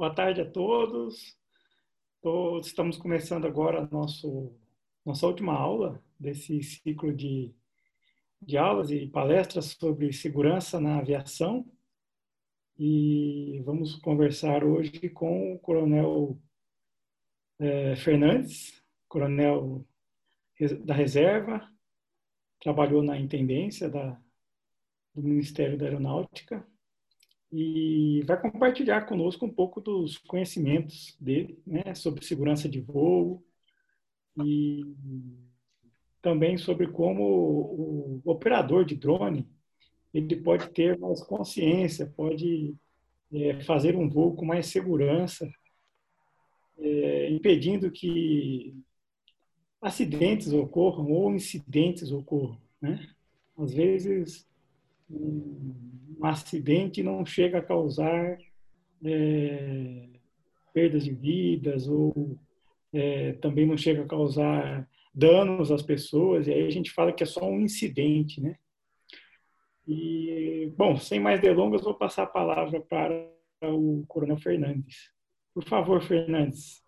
Boa tarde a todos. Estamos começando agora nosso, nossa última aula desse ciclo de, de aulas e palestras sobre segurança na aviação. E vamos conversar hoje com o Coronel é, Fernandes, coronel da reserva, trabalhou na intendência da, do Ministério da Aeronáutica e vai compartilhar conosco um pouco dos conhecimentos dele né, sobre segurança de voo e também sobre como o operador de drone ele pode ter mais consciência, pode é, fazer um voo com mais segurança, é, impedindo que acidentes ocorram ou incidentes ocorram. Né? Às vezes, um acidente não chega a causar é, perdas de vidas ou é, também não chega a causar danos às pessoas, e aí a gente fala que é só um incidente, né? E, bom, sem mais delongas, vou passar a palavra para o Coronel Fernandes. Por favor, Fernandes.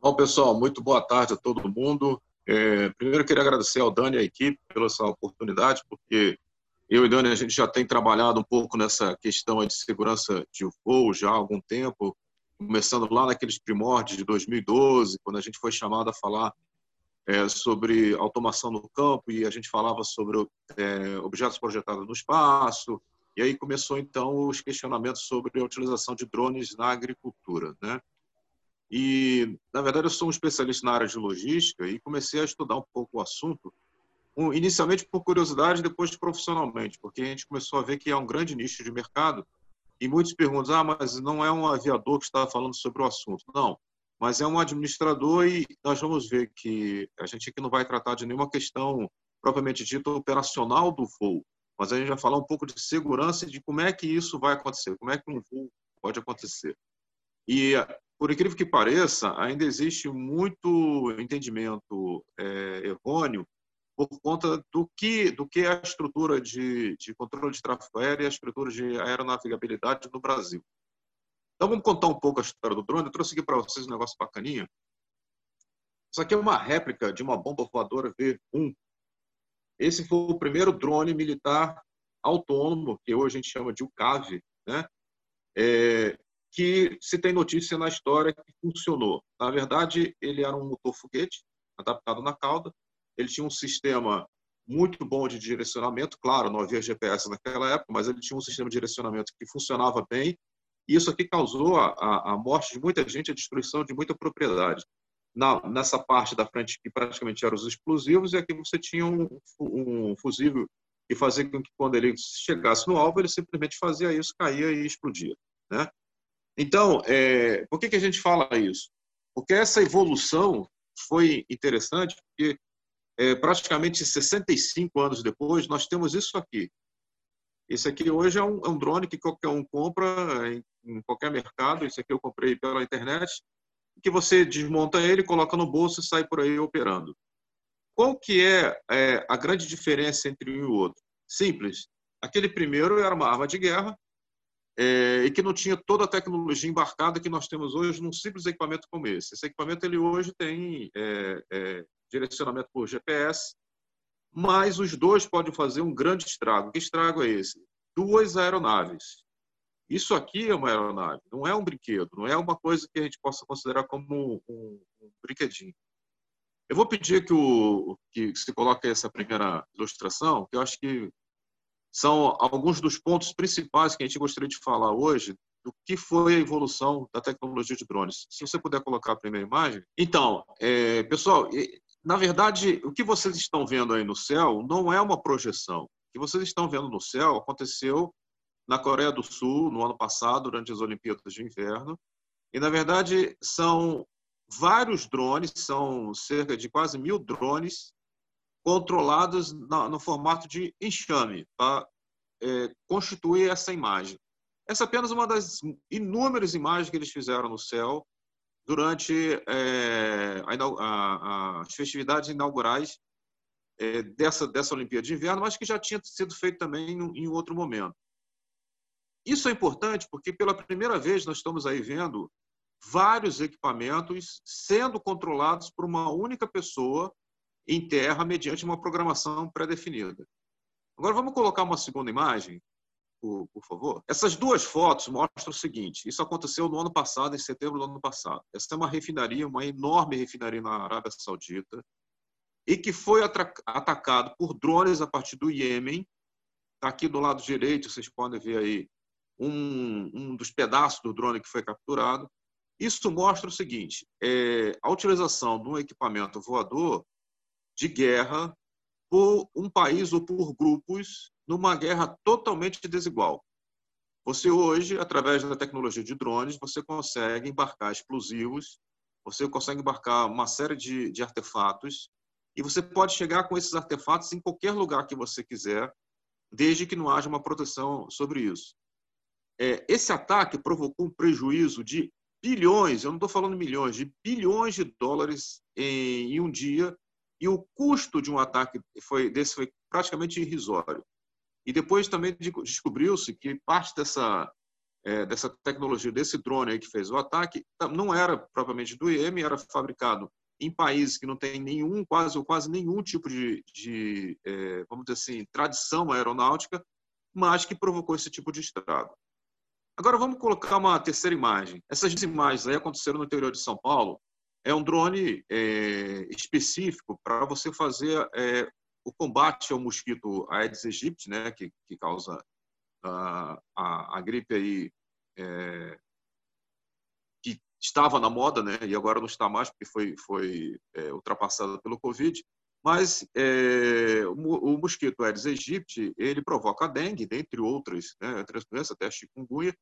Bom, pessoal, muito boa tarde a todo mundo. É, primeiro, queria agradecer ao Dani e à equipe pela essa oportunidade, porque eu e Dani, a gente já tem trabalhado um pouco nessa questão de segurança de voo já há algum tempo, começando lá naqueles primórdios de 2012, quando a gente foi chamado a falar é, sobre automação no campo e a gente falava sobre é, objetos projetados no espaço, e aí começou então os questionamentos sobre a utilização de drones na agricultura, né? E, na verdade, eu sou um especialista na área de logística e comecei a estudar um pouco o assunto, inicialmente por curiosidade, depois profissionalmente, porque a gente começou a ver que há um grande nicho de mercado e muitos perguntam, ah, mas não é um aviador que está falando sobre o assunto. Não, mas é um administrador e nós vamos ver que a gente aqui não vai tratar de nenhuma questão propriamente dita operacional do voo, mas a gente vai falar um pouco de segurança e de como é que isso vai acontecer, como é que um voo pode acontecer. E por incrível que pareça, ainda existe muito entendimento é, errôneo por conta do que do que a estrutura de, de controle de tráfego aéreo e a estrutura de aeronavegabilidade no Brasil. Então vamos contar um pouco a história do drone. Eu trouxe aqui para vocês um negócio bacaninha. Isso aqui é uma réplica de uma bomba voadora V1. Esse foi o primeiro drone militar autônomo, que hoje a gente chama de UCAV, né? É, que se tem notícia na história que funcionou. Na verdade, ele era um motor foguete adaptado na cauda. Ele tinha um sistema muito bom de direcionamento. Claro, não havia GPS naquela época, mas ele tinha um sistema de direcionamento que funcionava bem. E isso aqui causou a, a, morte de muita gente, a destruição de muita propriedade. Na, nessa parte da frente que praticamente eram os explosivos, e aqui você tinha um, um fusível que fazia com que quando ele chegasse no alvo, ele simplesmente fazia isso, caía e explodia. Né? Então, é, por que, que a gente fala isso? Porque essa evolução foi interessante, porque é, praticamente 65 anos depois, nós temos isso aqui. Esse aqui hoje é um, é um drone que qualquer um compra em, em, qualquer mercado. Esse aqui eu comprei pela internet, que você desmonta ele, coloca no bolso e sai por aí operando. Qual que é, é a grande diferença entre um e o outro? Simples. Aquele primeiro era uma arma de guerra, é, e que não tinha toda a tecnologia embarcada que nós temos hoje num simples equipamento como esse. Esse equipamento ele hoje tem é, é, direcionamento por GPS, mas os dois podem fazer um grande estrago. Que estrago é esse? Duas aeronaves. Isso aqui é uma aeronave, não é um brinquedo, não é uma coisa que a gente possa considerar como um, um brinquedinho. Eu vou pedir que, o, que se coloque essa primeira ilustração, que eu acho que são alguns dos pontos principais que a gente gostaria de falar hoje do que foi a evolução da tecnologia de drones. Se você puder colocar a primeira imagem. Então, é, pessoal, na verdade, o que vocês estão vendo aí no céu não é uma projeção. O que vocês estão vendo no céu aconteceu na Coreia do Sul no ano passado, durante as Olimpíadas de Inverno. E, na verdade, são vários drones, são cerca de quase mil drones controladas no formato de enxame, para é, constituir essa imagem. Essa é apenas uma das inúmeras imagens que eles fizeram no céu durante é, a, a, as festividades inaugurais é, dessa, dessa Olimpíada de Inverno, mas que já tinha sido feito também em, em outro momento. isso é importante porque, pela primeira vez, nós estamos aí vendo vários equipamentos sendo controlados por uma única pessoa em terra mediante uma programação pré-definida. Agora, vamos colocar uma segunda imagem, por, por, favor. Essas duas fotos mostram o seguinte: isso aconteceu no ano passado, em setembro do ano passado. Essa é uma refinaria, uma enorme refinaria na Arábia Saudita, e que foi atacado por drones a partir do Iêmen. Está aqui do lado direito, vocês podem ver aí um, um dos pedaços do drone que foi capturado. Isso mostra o seguinte: é, a utilização de um equipamento voador de guerra por um país ou por grupos numa guerra totalmente desigual. Você hoje, através da tecnologia de drones, você consegue embarcar explosivos, você consegue embarcar uma série de, de artefatos e você pode chegar com esses artefatos em qualquer lugar que você quiser, desde que não haja uma proteção sobre isso. É, esse ataque provocou um prejuízo de bilhões, eu não estou falando milhões, de bilhões de dólares em, em, um dia, e o custo de um ataque foi, desse foi praticamente irrisório. E depois também descobriu-se que parte dessa, é, dessa tecnologia, desse drone que fez o ataque, não era propriamente do IEM, era fabricado em países que não tem nenhum, quase ou quase nenhum tipo de, de é, vamos dizer assim, tradição aeronáutica, mas que provocou esse tipo de estrago. Agora vamos colocar uma terceira imagem. Essas imagens aí aconteceram no interior de São Paulo. É um drone é, específico para você fazer é, o combate ao mosquito Aedes aegypti, né, que, que causa a, a, a gripe aí, é, que estava na moda, né, e agora não está mais porque foi, foi é, ultrapassada pelo Covid. Mas é, o, o, mosquito Aedes aegypti, ele provoca dengue, dentre outras, né, outras doenças, até a chikungunya,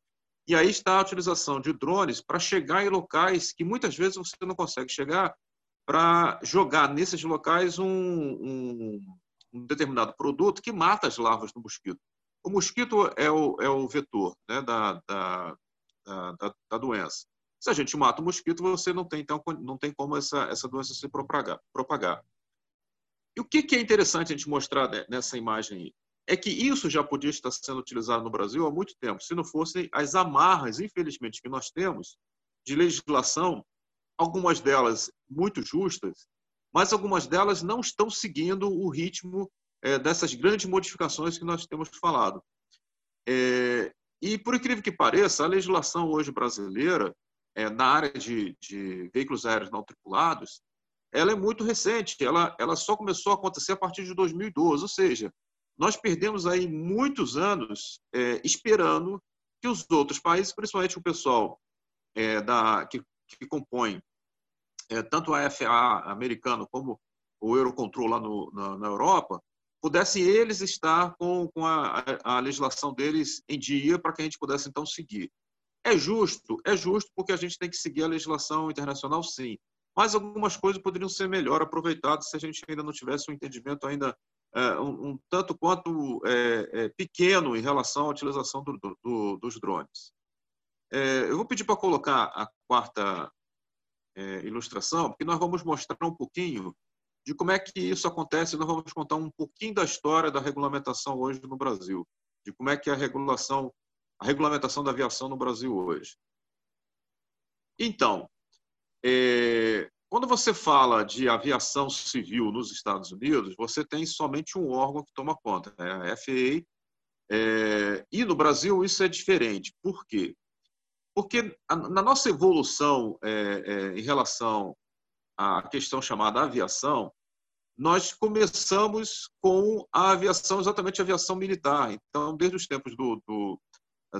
e aí está a utilização de drones para chegar em locais que muitas vezes você não consegue chegar, para jogar nesses locais um, um, um, determinado produto que mata as larvas do mosquito. O mosquito é o, é o vetor né, da, da, da, da doença. Se a gente mata o mosquito, você não tem, então, não tem como essa, essa doença se propagar. propagar. E o que, que é interessante a gente mostrar nessa imagem aí? É que isso já podia estar sendo utilizado no Brasil há muito tempo, se não fossem as amarras, infelizmente, que nós temos de legislação, algumas delas muito justas, mas algumas delas não estão seguindo o ritmo é, dessas grandes modificações que nós temos falado. É, e, por incrível que pareça, a legislação hoje brasileira, é, na área de, de veículos aéreos não tripulados, ela é muito recente, ela, ela só começou a acontecer a partir de 2012, ou seja, nós perdemos aí muitos anos é, esperando que os outros países, principalmente o pessoal é, da, que, que compõe é, tanto a FAA americano como o Eurocontrol lá no, na, na Europa, pudessem eles estar com, com a, a, legislação deles em dia para que a gente pudesse então seguir. É justo? É justo porque a gente tem que seguir a legislação internacional, sim mas algumas coisas poderiam ser melhor aproveitadas se a gente ainda não tivesse um entendimento ainda um, um, tanto quanto é, é, pequeno em relação à utilização do, do, dos drones. É, eu vou pedir para colocar a quarta é, ilustração, porque nós vamos mostrar um pouquinho de como é que isso acontece. Nós vamos contar um pouquinho da história da regulamentação hoje no Brasil, de como é que é a regulação, a regulamentação da aviação no Brasil hoje. Então, é, quando você fala de aviação civil nos Estados Unidos, você tem somente um órgão que toma conta, né? a FAA. É, e no Brasil isso é diferente. Por quê? Porque na nossa evolução é, é, em relação à questão chamada aviação, nós começamos com a aviação, exatamente a aviação militar. Então, desde os tempos do, do,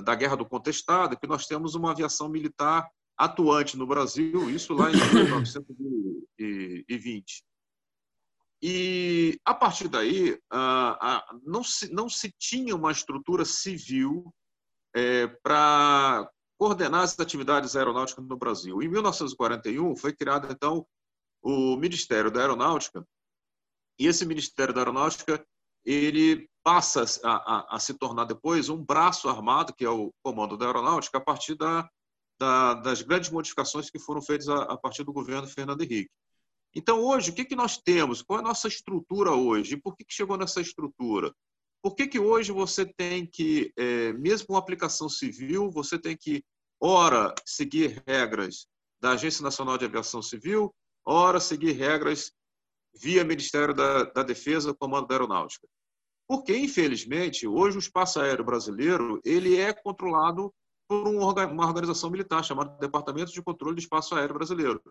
da Guerra do Contestado, que nós temos uma aviação militar atuante no Brasil, isso lá em 1920. E, a partir daí, não se, não se tinha uma estrutura civil é, para coordenar as atividades aeronáuticas no Brasil. Em 1941, foi criado, então, o Ministério da Aeronáutica, e esse Ministério da Aeronáutica ele passa a, a, a, se tornar depois um braço armado, que é o Comando da Aeronáutica, a partir da da, das grandes modificações que foram feitas a, a, partir do governo Fernando Henrique. Então, hoje, o que, que nós temos? Qual é a nossa estrutura hoje? Por que, que chegou nessa estrutura? Por que, que hoje você tem que, é, mesmo com aplicação civil, você tem que, ora, seguir regras da Agência Nacional de Aviação Civil, ora, seguir regras via Ministério da, da Defesa, Comando da Aeronáutica? Porque, infelizmente, hoje o espaço aéreo brasileiro ele é controlado por uma organização militar chamada Departamento de Controle do Espaço Aéreo Brasileiro.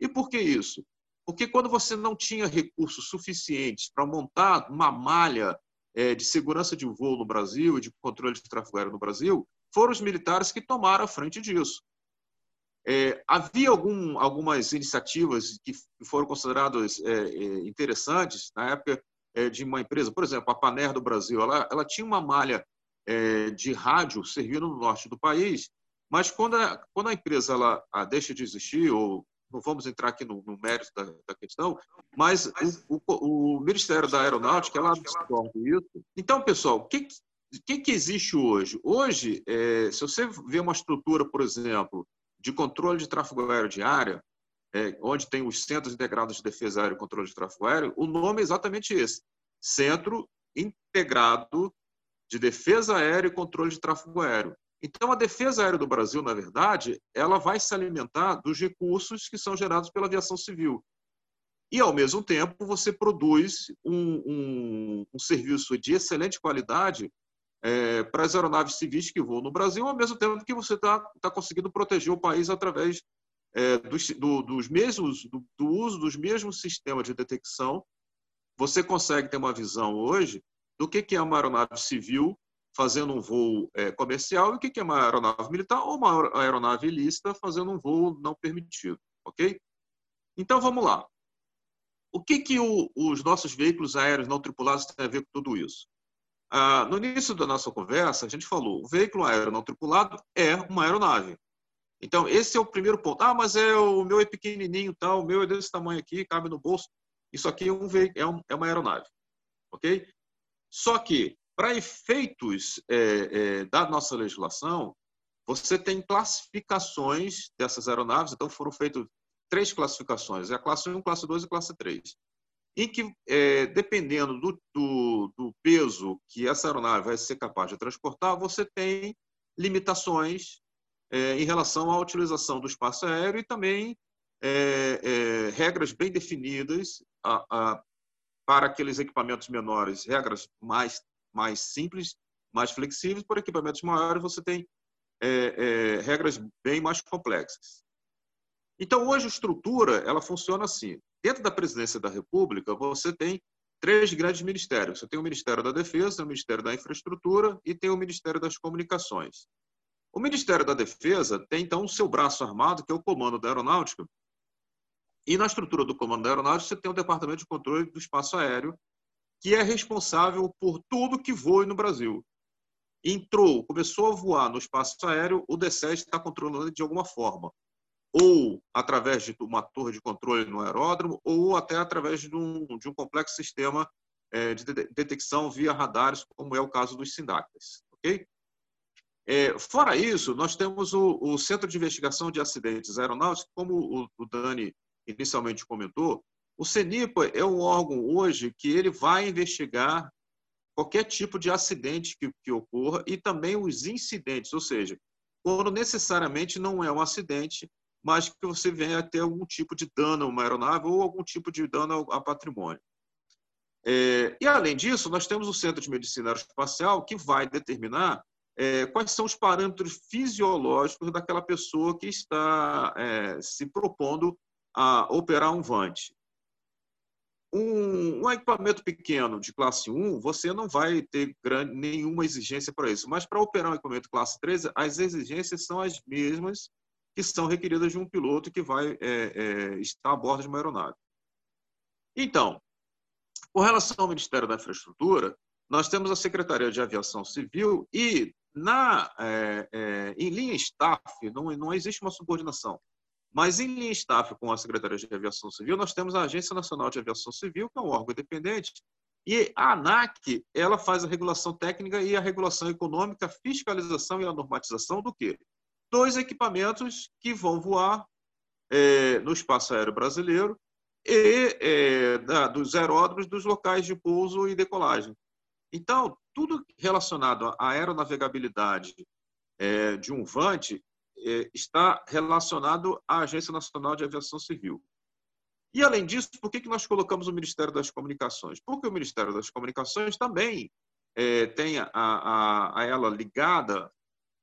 E por que isso? Porque quando você não tinha recursos suficientes para montar uma malha é, de segurança de voo no Brasil e de controle de tráfego aéreo no Brasil, foram os militares que tomaram a frente disso. É, havia algum, algumas iniciativas que foram consideradas é, é interessantes na época é, de uma empresa, por exemplo, a Paner do Brasil, ela, ela tinha uma malha é, de rádio servindo no norte do país, mas quando a, quando a empresa ela a deixa de existir ou não vamos entrar aqui no, no mérito da, da, questão, mas o, o, o, Ministério da Aeronáutica ela absorve isso. Então, pessoal, o que, que, que existe hoje? Hoje, é, se você vê uma estrutura, por exemplo, de controle de tráfego aéreo de área, é, onde tem os Centros Integrados de Defesa Aérea e Controle de Tráfego Aéreo, o nome é exatamente esse: Centro Integrado de Defesa Aérea e Controle de Tráfego Aéreo. Então, a defesa aérea do Brasil, na verdade, ela vai se alimentar dos recursos que são gerados pela aviação civil. E, ao mesmo tempo, você produz um, um, um serviço de excelente qualidade é, para as aeronaves civis que voam no Brasil, ao mesmo tempo que você está tá conseguindo proteger o país através é, dos, do, dos mesmos, do, do uso dos mesmos sistemas de detecção. Você consegue ter uma visão hoje do que, que é uma aeronave civil fazendo um voo é, comercial e o que é uma aeronave militar ou uma aeronave ilícita fazendo um voo não permitido, ok? Então vamos lá. O que que o, os nossos veículos aéreos não tripulados têm a ver com tudo isso? Ah, no início da nossa conversa, a gente falou, o veículo aéreo não tripulado é uma aeronave. Então, esse é o primeiro ponto. Ah, mas é o meu é pequenininho, tal, o meu é desse tamanho aqui, cabe no bolso. Isso aqui é, um, é, um, é uma aeronave, ok? Só que para efeitos é, é, da nossa legislação, você tem classificações dessas aeronaves, então foram feitas três classificações, é a classe 1, classe 2 e classe 3, em que, é, dependendo do, do, do, peso que essa aeronave vai ser capaz de transportar, você tem limitações é, em relação à utilização do espaço aéreo e também é, é, regras bem definidas a, a, para aqueles equipamentos menores, regras mais mais simples, mais flexíveis, por equipamentos maiores você tem é, é, regras bem mais complexas. Então, hoje a estrutura ela funciona assim. Dentro da presidência da República, você tem três grandes ministérios. Você tem o Ministério da Defesa, o Ministério da Infraestrutura e tem o Ministério das Comunicações. O Ministério da Defesa tem, então, o seu braço armado, que é o Comando da Aeronáutica. E na estrutura do Comando da Aeronáutica, você tem o Departamento de Controle do Espaço Aéreo, que é responsável por tudo que voe no Brasil. Entrou, começou a voar no espaço aéreo, o D7 está controlando de alguma forma. Ou através de uma torre de controle no aeródromo, ou até através de um, de um complexo sistema é, de detecção via radares, como é o caso dos SINDACs. Okay? É, fora isso, nós temos o, o, Centro de Investigação de Acidentes Aeronáuticos, como o, o Dani inicialmente comentou, o CENIPA é um órgão hoje que ele vai investigar qualquer tipo de acidente que, que ocorra e também os incidentes, ou seja, quando necessariamente não é um acidente, mas que você venha a ter algum tipo de dano a uma aeronave ou algum tipo de dano ao patrimônio. É, e, além disso, nós temos o Centro de Medicina Aeroespacial, que vai determinar é, quais são os parâmetros fisiológicos daquela pessoa que está é, se propondo a operar um VANT um, um, equipamento pequeno de classe 1, você não vai ter grande, nenhuma exigência para isso. Mas para operar um equipamento classe 3, as exigências são as mesmas que são requeridas de um piloto que vai é, é, estar a bordo de uma aeronave. Então, com relação ao Ministério da Infraestrutura, nós temos a Secretaria de Aviação Civil e, na, é, é em linha staff, não, não existe uma subordinação. Mas, em linha staff com a Secretaria de Aviação Civil, nós temos a Agência Nacional de Aviação Civil, que é um órgão independente, e a ANAC, ela faz a regulação técnica e a regulação econômica, a fiscalização e a normatização do quê? Dos equipamentos que vão voar é, no espaço aéreo brasileiro e é, da, dos aeródromos dos locais de pouso e decolagem. Então, tudo relacionado à aeronavegabilidade é, de um VANT é, está relacionado à Agência Nacional de Aviação Civil. E, além disso, por que, que nós colocamos o Ministério das Comunicações? Porque o Ministério das Comunicações também é, tem a, a, a, ela ligada,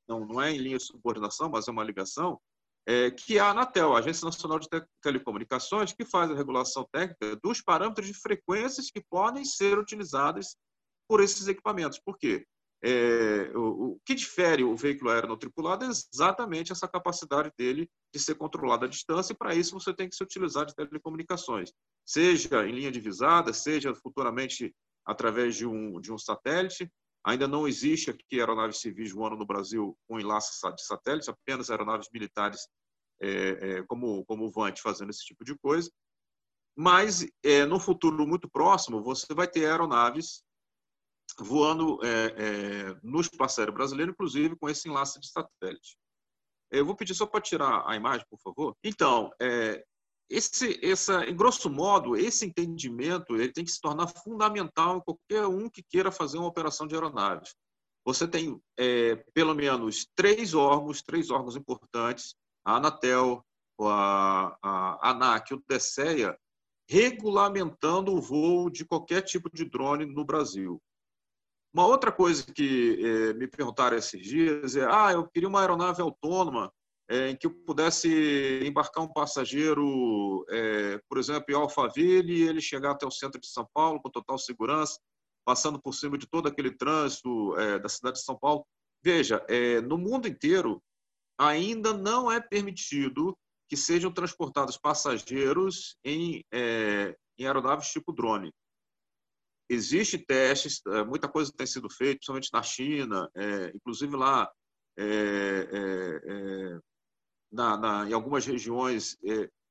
não, não é em linha de subordinação, mas é uma ligação, é, que é a Anatel, a Agência Nacional de Telecomunicações, que faz a regulação técnica dos parâmetros de frequências que podem ser utilizadas por esses equipamentos. Por quê? É, o, o, que difere o veículo aéreo não tripulado é exatamente essa capacidade dele de ser controlado à distância, e para isso você tem que se utilizar de telecomunicações, seja em linha divisada, seja futuramente através de um, de um satélite. Ainda não existe aqui aeronaves civis voando no Brasil com enlace de satélites, apenas aeronaves militares é, é, como, como o Vant fazendo esse tipo de coisa. Mas, é, no futuro muito próximo, você vai ter aeronaves voando é, é, no espaço aéreo brasileiro, inclusive com esse enlace de satélite. Eu vou pedir só para tirar a imagem, por favor. Então, é, esse, essa, em grosso modo, esse entendimento ele tem que se tornar fundamental em qualquer um que queira fazer uma operação de aeronaves. Você tem é, pelo menos três órgãos, três órgãos importantes, a Anatel, a, a ANAC o DSEA, regulamentando o voo de qualquer tipo de drone no Brasil. Uma outra coisa que eh, me perguntaram esses dias é: ah, eu queria uma aeronave autônoma eh, em que eu pudesse embarcar um passageiro, eh, por exemplo, em Alphaville, e ele chegar até o centro de São Paulo com total segurança, passando por cima de todo aquele trânsito da cidade de São Paulo. Veja, no mundo inteiro ainda não é permitido que sejam transportados passageiros em, em aeronaves tipo drone. Existe testes, é, muita coisa tem sido feita, principalmente na China, é, inclusive lá é, é, é na, na, em algumas regiões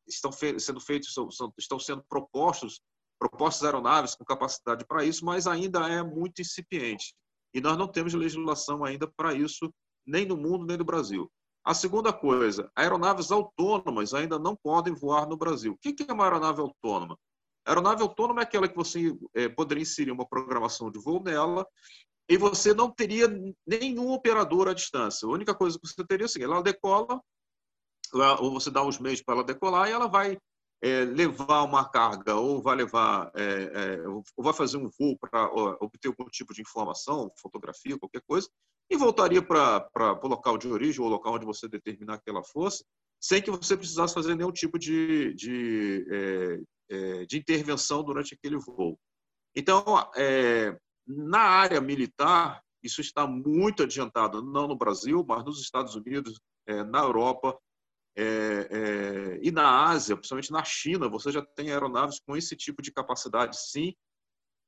estão fe sendo feitos, são, são, estão sendo propostos propostas aeronaves com capacidade para isso, mas ainda é muito incipiente. E nós não temos legislação ainda para isso, nem no mundo, nem no Brasil. A segunda coisa, aeronaves autônomas ainda não podem voar no Brasil. O que é uma aeronave autônoma? Aeronave autônoma é aquela que você é, poderia inserir uma programação de voo nela e você não teria nenhum operador à distância. A única coisa que você teria é seguinte, ela decola, ou você dá os meios para ela decolar e ela vai é, levar uma carga ou vai levar é, é, ou vai fazer um voo para obter algum tipo de informação, fotografia, qualquer coisa, e voltaria para o local de origem ou local onde você determinar que ela fosse, sem que você precisasse fazer nenhum tipo de, de, de intervenção durante aquele voo. Então, é, na área militar, isso está muito adiantado, não no Brasil, mas nos Estados Unidos, é, na Europa e na Ásia, principalmente na China, você já tem aeronaves com esse tipo de capacidade, sim.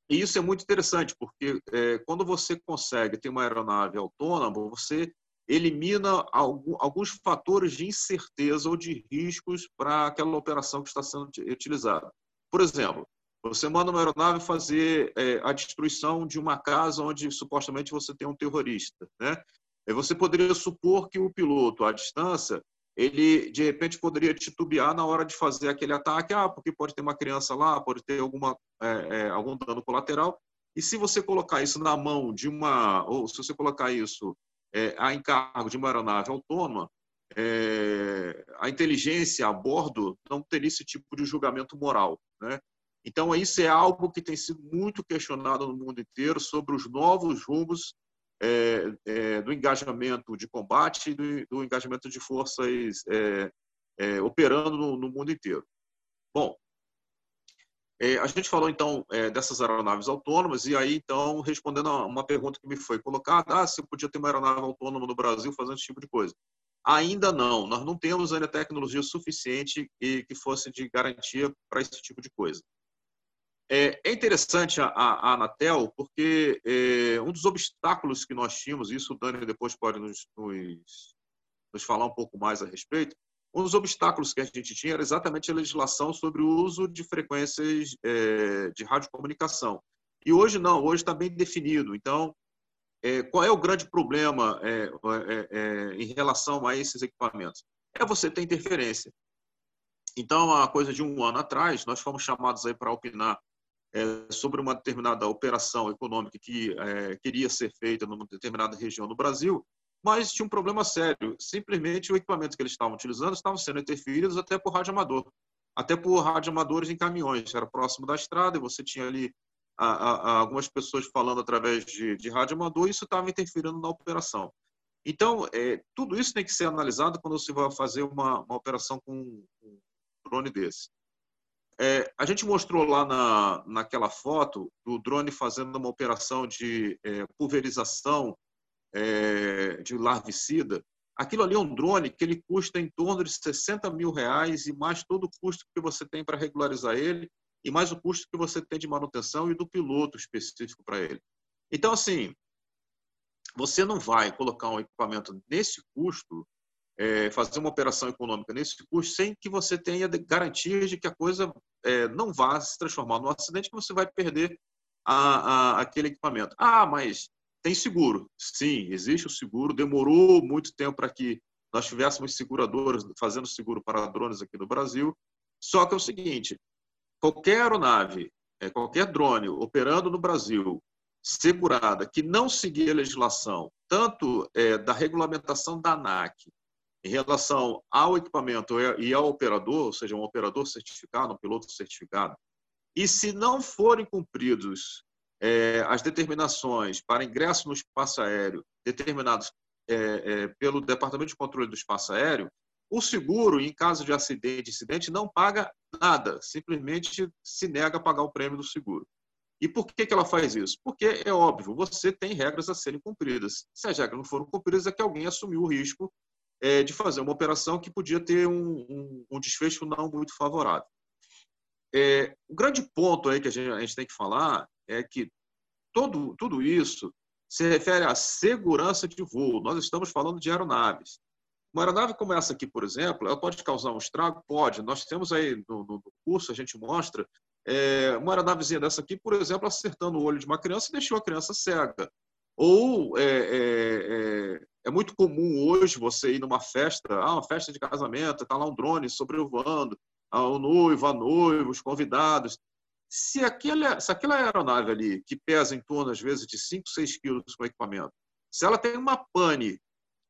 E isso é muito interessante, porque quando você consegue ter uma aeronave autônoma, você elimina alguns fatores de incerteza ou de riscos para aquela operação que está sendo utilizada. Por exemplo, você manda uma aeronave fazer é, a destruição de uma casa onde supostamente você tem um terrorista, né? Você poderia supor que o piloto, à distância, ele de repente poderia titubear na hora de fazer aquele ataque, ah, porque pode ter uma criança lá, pode ter alguma, é, é, algum dano colateral. E se você colocar isso na mão de uma, ou se você colocar isso é, a encargo de uma aeronave autônoma, é, a inteligência a bordo não teria esse tipo de julgamento moral. Né? Então, isso é algo que tem sido muito questionado no mundo inteiro sobre os novos rumos é, é, do engajamento de combate e do, do engajamento de forças é, é, operando no, no, mundo inteiro. Bom, é, a gente falou então é, dessas aeronaves autônomas e aí então respondendo a uma pergunta que me foi colocada, ah, se eu podia ter uma aeronave autônoma no Brasil fazendo esse tipo de coisa. Ainda não, nós não temos ainda tecnologia suficiente e que fosse de garantia para esse tipo de coisa. É, é interessante a, a, Anatel porque é, um dos obstáculos que nós tínhamos, isso o Dani depois pode nos, nos, nos falar um pouco mais a respeito, um dos obstáculos que a gente tinha era exatamente a legislação sobre o uso de frequências é, de radiocomunicação. E hoje não, hoje está bem definido. Então, é, qual é o grande problema é, é, é, em relação a esses equipamentos? É você ter interferência. Então, a coisa de um ano atrás, nós fomos chamados aí para opinar é, sobre uma determinada operação econômica que é, queria ser feita numa determinada região do Brasil, mas tinha um problema sério. Simplesmente o equipamento que eles estavam utilizando estavam sendo interferidos até por rádio amador, até por rádio amadores em caminhões. Era próximo da estrada e você tinha ali a, a, a algumas pessoas falando através de, de rádio amador e isso estava interferindo na operação. Então, é, tudo isso tem que ser analisado quando você vai fazer uma, uma operação com um drone desse. É, a gente mostrou lá na, naquela foto do drone fazendo uma operação de é, pulverização é, de larvicida. Aquilo ali é um drone que ele custa em torno de 60 mil reais e mais todo o custo que você tem para regularizar ele e mais o custo que você tem de manutenção e do piloto específico para ele. Então, assim, você não vai colocar um equipamento nesse custo é, fazer uma operação econômica nesse custo sem que você tenha garantias de que a coisa é, não vá se transformar num acidente que você vai perder a, a, aquele equipamento. Ah, mas tem seguro. Sim, existe o seguro. Demorou muito tempo para que nós tivéssemos seguradoras fazendo seguro para drones aqui no Brasil. Só que é o seguinte: qualquer aeronave, é, qualquer drone operando no Brasil, segurada, que não seguir a legislação, tanto é, da regulamentação da ANAC, em relação ao equipamento e ao operador, ou seja, um operador certificado, um piloto certificado, e se não forem cumpridos é, as determinações para ingresso no espaço aéreo determinados é, é, pelo Departamento de Controle do Espaço Aéreo, o seguro, em caso de acidente, incidente, não paga nada, simplesmente se nega a pagar o prêmio do seguro. E por que, que ela faz isso? Porque é óbvio, você tem regras a serem cumpridas. Se as regras não foram cumpridas, é que alguém assumiu o risco é, de fazer uma operação que podia ter um, um, um desfecho não muito favorável. É, o grande ponto aí que a gente, a gente, tem que falar é que todo, tudo isso se refere à segurança de voo. Nós estamos falando de aeronaves. Uma aeronave como essa aqui, por exemplo, ela pode causar um estrago? Pode. Nós temos aí no, no curso, a gente mostra é, uma aeronavezinha dessa aqui, por exemplo, acertando o olho de uma criança e deixou a criança cega. Ou é, é, é é muito comum hoje você ir numa festa, ah, uma festa de casamento, está lá um drone sobrevoando, ah, o noivo, a noiva, os convidados. Se, aquele, se aquela aeronave ali, que pesa em torno, às vezes, de 5, 6 quilos com equipamento, se ela tem uma pane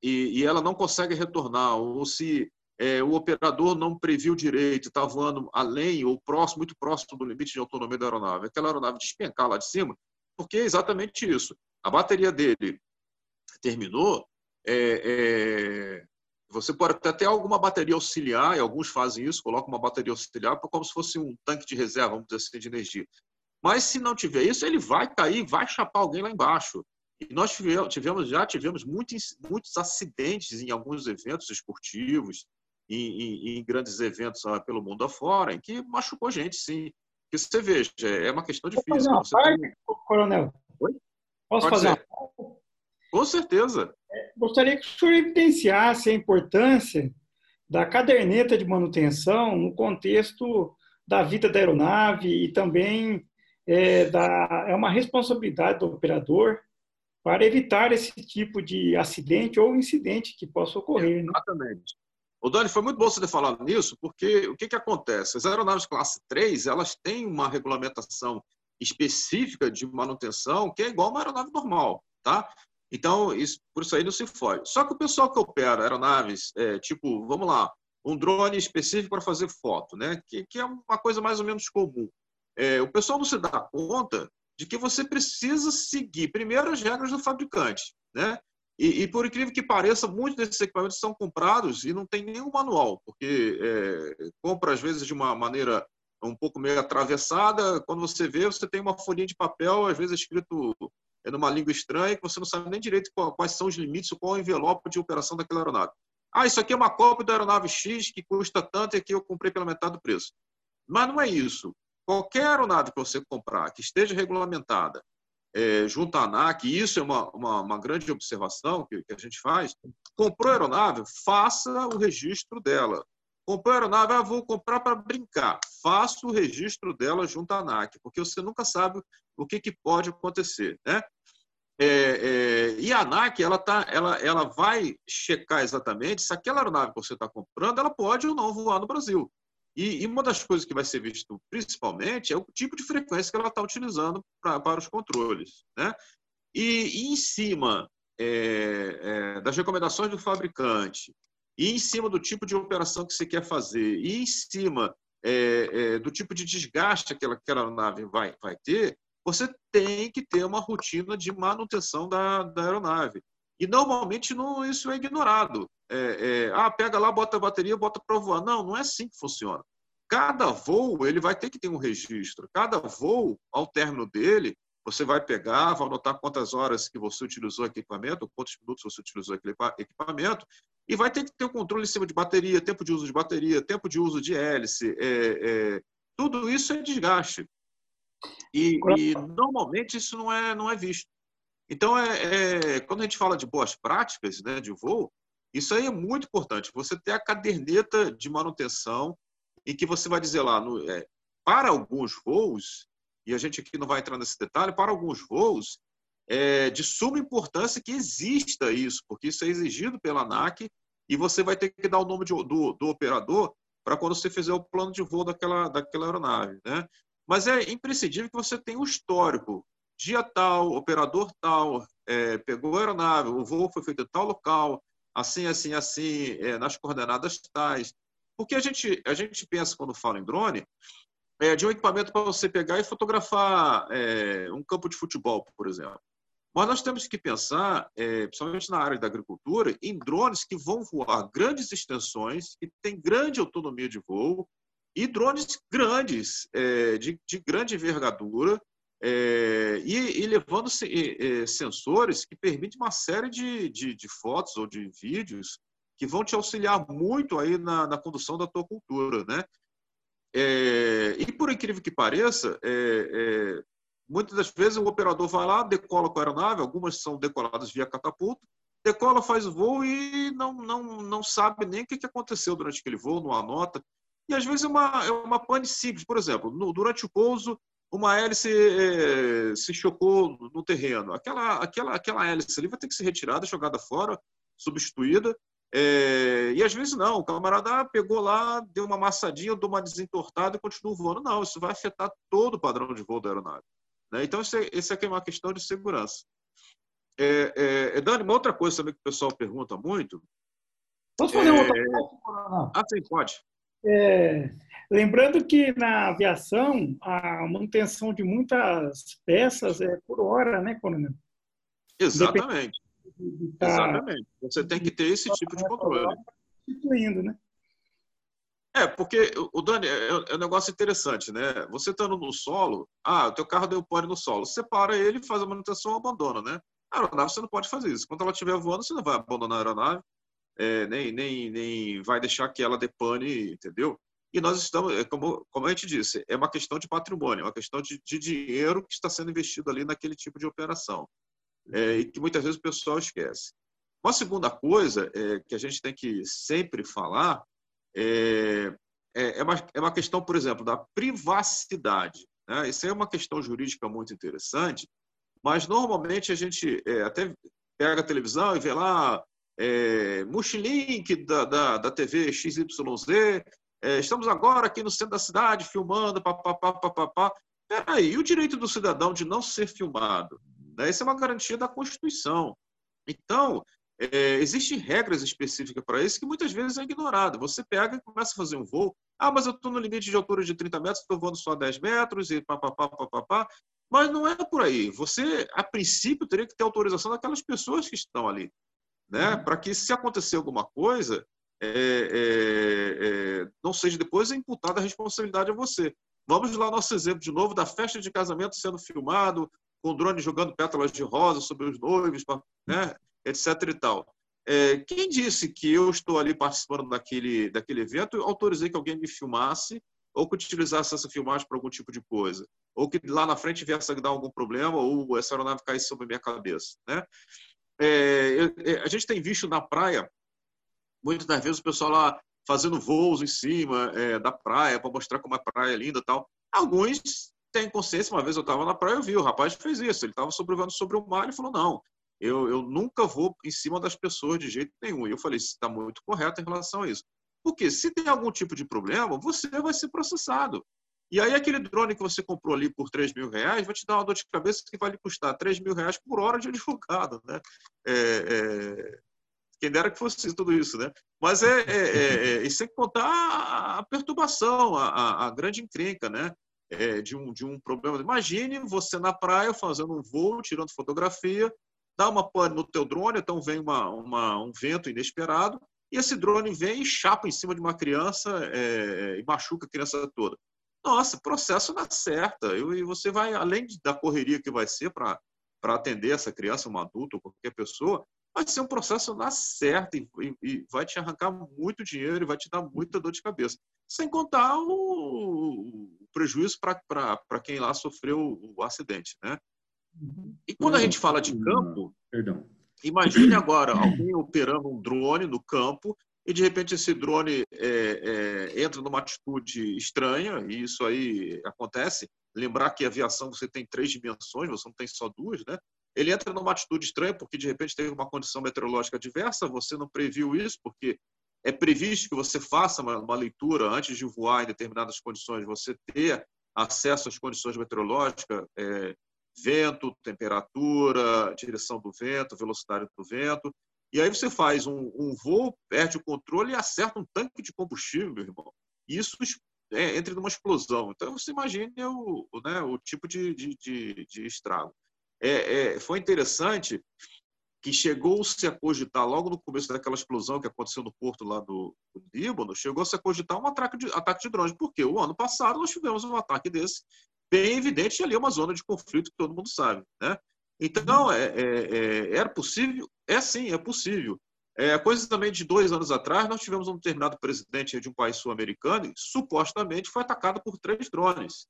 e, e ela não consegue retornar, ou se é, o operador não previu direito, está voando além ou próximo, muito próximo do limite de autonomia da aeronave, aquela aeronave despencar lá de cima, porque é exatamente isso. A bateria dele terminou, é, é, você pode até ter alguma bateria auxiliar, e alguns fazem isso, colocam uma bateria auxiliar como se fosse um tanque de reserva, vamos dizer assim, de energia. Mas se não tiver isso, ele vai cair, vai chapar alguém lá embaixo. E nós tivemos, já tivemos muitos, muitos acidentes em alguns eventos esportivos, em, em, em grandes eventos ah, pelo mundo afora, em que machucou gente, sim. Porque você veja, é uma questão difícil. Posso fazer uma parte, tem... Coronel? Oi? Posso Pode fazer uma parte? Com certeza. Gostaria que o senhor evidenciasse a importância da caderneta de manutenção no contexto da vida da aeronave e também é, da, é uma responsabilidade do operador para evitar esse tipo de acidente ou incidente que possa ocorrer. Né? Exatamente. O Dani, foi muito bom você ter falado nisso, porque o que, que acontece? As aeronaves classe 3, elas têm uma regulamentação específica de manutenção que é igual a uma aeronave normal, tá? Então, isso, por isso aí não se foge. Só que o pessoal que opera aeronaves, é, tipo, vamos lá, um drone específico para fazer foto, né? que, que é uma coisa mais ou menos comum. É, o pessoal não se dá conta de que você precisa seguir primeiro as regras do fabricante. Né? E, e por incrível que pareça, muitos desses equipamentos são comprados e não tem nenhum manual, porque é, compra às vezes de uma maneira um pouco meio atravessada. Quando você vê, você tem uma folhinha de papel, às vezes escrito é numa língua estranha que você não sabe nem direito quais são os limites, qual é o envelope de operação daquela aeronave. Ah, isso aqui é uma cópia da aeronave X que custa tanto e aqui eu comprei pela metade do preço. Mas não é isso. Qualquer aeronave que você comprar, que esteja regulamentada é, junto à ANAC, isso é uma, uma, uma grande observação que, que, a gente faz, comprou a aeronave, faça o registro dela. Comprou a aeronave, ah, vou comprar para brincar. Faça o registro dela junto à ANAC, porque você nunca sabe o que, que pode acontecer. Né? É, é, e a ANAC ela, tá, ela, ela vai checar exatamente se aquela aeronave que você está comprando ela pode ou não voar no Brasil. E, e, uma das coisas que vai ser visto principalmente é o tipo de frequência que ela está utilizando pra, para os controles. Né? E, e em cima é, é, das recomendações do fabricante, e em cima do tipo de operação que você quer fazer, e em cima é, é do tipo de desgaste que aquela, nave vai, vai ter, você tem que ter uma rotina de manutenção da, da aeronave. E normalmente não, isso é ignorado. É, é, ah, pega lá, bota a bateria, bota para voar. Não, não é assim que funciona. Cada voo ele vai ter que ter um registro. Cada voo, ao término dele, você vai pegar, vai anotar quantas horas que você utilizou o equipamento, quantos minutos você utilizou o equipamento, e vai ter que ter o um controle em cima de bateria, tempo de uso de bateria, tempo de uso de hélice. É, é, tudo isso é desgaste. E, e, normalmente isso não é, não é visto. Então, é, é, quando a gente fala de boas práticas né, de voo, isso aí é muito importante. Você ter a caderneta de manutenção em que você vai dizer lá, no, é, para alguns voos, e a gente aqui não vai entrar nesse detalhe, para alguns voos, é de suma importância que exista isso, porque isso é exigido pela ANAC e você vai ter que dar o nome de, do, do operador para quando você fizer o plano de voo daquela, daquela aeronave. Né? Mas é imprescindível que você tenha o histórico. Dia tal, operador tal, é, pegou a aeronave, o voo foi feito em tal local, assim, assim, assim, é, nas coordenadas tais. Porque a gente, a gente pensa, quando fala em drone, é, de um equipamento para você pegar e fotografar é, um campo de futebol, por exemplo. Mas nós temos que pensar, é, principalmente na área da agricultura, em drones que vão voar grandes extensões, que têm grande autonomia de voo, e drones grandes, é, de, de, grande envergadura, é, e, e, levando é, sensores que permitem uma série de, de, de, fotos ou de vídeos que vão te auxiliar muito aí na, na condução da tua cultura, né? É, e por incrível que pareça, é, é, muitas das vezes o operador vai lá, decola com a aeronave, algumas são decoladas via catapulta, decola, faz o voo e não, não, não sabe nem o que aconteceu durante aquele voo, não anota. E às vezes é uma, é uma pane simples. Por exemplo, no, durante o pouso, uma hélice é, se chocou no terreno. Aquela, aquela, aquela hélice ali vai ter que ser retirada, jogada fora, substituída. É, e às vezes não, o camarada pegou lá, deu uma amassadinha, deu uma desentortada e continua voando. Não, isso vai afetar todo o padrão de voo da aeronave. Né? Então, isso, é, isso aqui é uma questão de segurança. É, é, é Dani, uma outra coisa também que o pessoal pergunta muito. Posso fazer uma outra? Ah, sim, pode. É, lembrando que na aviação a manutenção de muitas peças é por hora, né, coronel? Exatamente. Tá Exatamente. Você tem que ter esse tipo de controle. Substituindo, né? É, porque o Dani é, é um negócio interessante, né? Você estando no solo, ah, o teu carro deu pane no solo, você para ele, faz a manutenção, abandona, né? A aeronave você não pode fazer isso. Quando ela estiver voando, você não vai abandonar a aeronave, é, nem, nem, nem vai deixar que ela depane, entendeu? E nós estamos, é como, como a gente disse, é uma questão de patrimônio, é uma questão de, de dinheiro que está sendo investido ali naquele tipo de operação. É, e que muitas vezes o pessoal esquece. Uma segunda coisa é, que a gente tem que sempre falar é, é, é, uma, é uma questão, por exemplo, da privacidade. Né? Isso é uma questão jurídica muito interessante, mas normalmente a gente é, até pega a televisão e vê lá é, Multilink da, da, da TV XYZ, é, estamos agora aqui no centro da cidade filmando, papapá, papapá. Peraí, e o direito do cidadão de não ser filmado? Né? É uma garantia da Constituição. Então, é, existem regras específicas para isso que muitas vezes é ignorado. Você pega e começa a fazer um voo. Ah, mas eu estou no limite de altura de 30 metros, estou voando só 10 metros e papapá, papapá. Mas não é por aí. Você, a princípio, teria que ter autorização daquelas pessoas que estão ali né? Uhum. para que, se acontecer alguma coisa, é, é, é, não seja depois imputada a responsabilidade a você. Vamos lá, nosso exemplo de novo da festa de casamento sendo filmado, com drone jogando pétalas de rosa sobre os noivos, né? Etc. e tal. É, quem disse que eu estou ali participando daquele, daquele evento e autorizei que alguém me filmasse ou que utilizasse essa filmagem para algum tipo de coisa? Ou que lá na frente viesse a dar algum problema ou essa aeronave caísse sobre a minha cabeça, né? É, é, a gente tem visto na praia, muitas das vezes o pessoal lá fazendo voos em cima é, da praia para mostrar como a praia é linda tal. Alguns têm consciência. Uma vez eu estava na praia e vi, o rapaz fez isso. Ele estava sobrevivendo sobre o mar e falou: Não, eu, eu nunca vou em cima das pessoas de jeito nenhum. E eu falei: Está muito correto em relação a isso. Porque se tem algum tipo de problema, você vai ser processado. E aí aquele drone que você comprou ali por 3 mil reais vai te dar uma dor de cabeça que vai lhe custar 3 mil reais por hora de advogado, né? É, é... Quem dera que fosse tudo isso, né? Mas é, é, é, é e sem contar a, perturbação, a, a, grande encrenca, né? É, de, um, de um problema. Imagine você na praia fazendo um voo, tirando fotografia, dá uma pane no teu drone, então vem uma, uma, um vento inesperado, e esse drone vem e chapa em cima de uma criança é, e machuca a criança toda. Nossa, processo na certa. E você vai, além da correria que vai ser para atender essa criança, um adulto ou qualquer pessoa, vai ser um processo na certa e, e, vai te arrancar muito dinheiro e vai te dar muita dor de cabeça. Sem contar o, o prejuízo para quem lá sofreu o acidente, né? E quando a gente fala de campo, Perdão. imagine agora alguém operando um drone no campo e de repente esse drone é, é, entra numa atitude estranha, e isso aí acontece. Lembrar que a aviação você tem três dimensões, você não tem só duas, né? Ele entra numa atitude estranha porque de repente teve uma condição meteorológica diversa, você não previu isso, porque é previsto que você faça uma, uma leitura antes de voar em determinadas condições, você ter acesso às condições meteorológicas, é, vento, temperatura, direção do vento, velocidade do vento. E aí você faz um, um voo, perde o controle e acerta um tanque de combustível, meu irmão. E isso é, entra numa explosão. Então você imagine o, né, o tipo de, de, de, de estrago. É, é, foi interessante que chegou-se a cogitar, logo no começo daquela explosão que aconteceu no porto lá do, do Líbano, chegou-se a cogitar um ataque de, ataque de drones. Porque o ano passado nós tivemos um ataque desse bem evidente, ali é uma zona de conflito que todo mundo sabe. Né? Então, é, é, é, era possível? É sim, é possível. É, coisa também de dois anos atrás, nós tivemos um determinado presidente de um país sul-americano e supostamente foi atacado por três drones.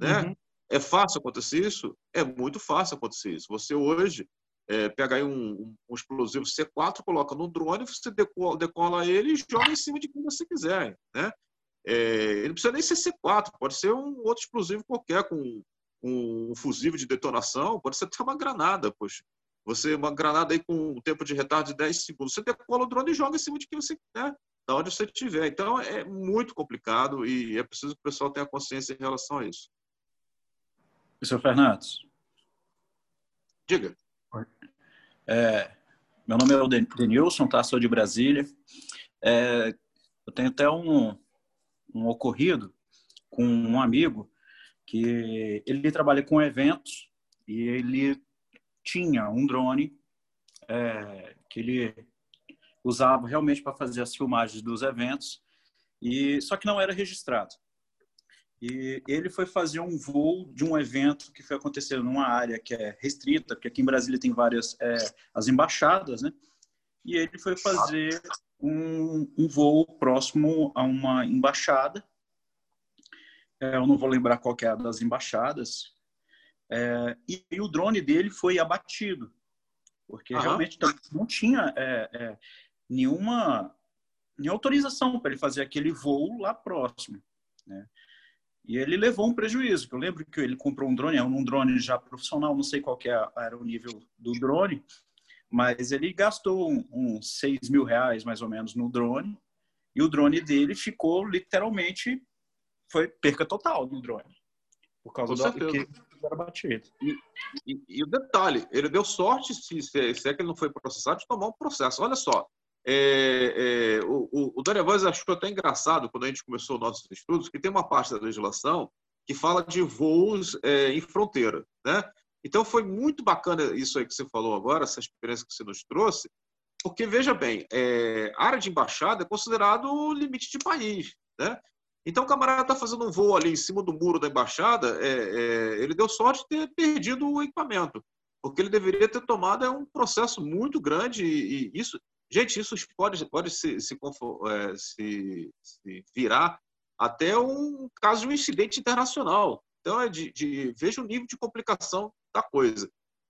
Né? Uhum. É fácil acontecer isso? É muito fácil acontecer isso. Você hoje é, pega aí um, um, explosivo C4, coloca no drone, você decola, decola, ele e joga em cima de quem você quiser. Né? É, ele não precisa nem ser C4, pode ser um outro explosivo qualquer, com, com um fusível de detonação, pode ser até uma granada, poxa. Você, uma granada aí com um tempo de retardo de 10 segundos, você decola o drone e joga em cima de quem você quer, da onde você estiver. Então, é muito complicado e é preciso que o pessoal tenha consciência em relação a isso. Professor Fernandes. Diga. É, meu nome é o Denilson, tá? sou de Brasília. É, eu tenho até um, um ocorrido com um amigo que ele trabalha com eventos e ele tinha um drone é, que ele usava realmente para fazer as filmagens dos eventos e só que não era registrado. E ele foi fazer um voo de um evento que foi acontecer numa área que é restrita, porque aqui em Brasília tem várias é, as embaixadas, né? E ele foi fazer um, um voo próximo a uma embaixada. É, eu não vou lembrar qual é a das embaixadas. É, e, e, o drone dele foi abatido, porque uhum. realmente não tinha é, é, nenhuma, nenhuma autorização para ele fazer aquele voo lá próximo. Né? E ele levou um prejuízo. Eu lembro que ele comprou um drone, é um drone já profissional, não sei qual era o nível do drone, mas ele gastou uns um, um 6 mil reais mais ou menos no drone, e o drone dele ficou literalmente, foi perca total no drone, por causa do que era batido. E, e, e, o detalhe, ele deu sorte, se, se, se é que ele não foi processado, de tomar um processo. Olha só, é, é, o, o, o Daniel Vaz achou até engraçado, quando a gente começou nossos estudos, que tem uma parte da legislação que fala de voos é, em fronteira. Né? Então, foi muito bacana isso aí que você falou agora, essa experiência que você nos trouxe, porque, veja bem, é, área de embaixada é considerado limite de país. Né? Então, o camarada está fazendo um voo ali em cima do muro da embaixada, é, é, ele deu sorte de ter perdido o equipamento, porque ele deveria ter tomado é um processo muito grande e, e isso Gente, isso pode, pode se, se, é, se, se virar até um caso de um incidente internacional. Então, de, de, veja o nível de complicação da coisa.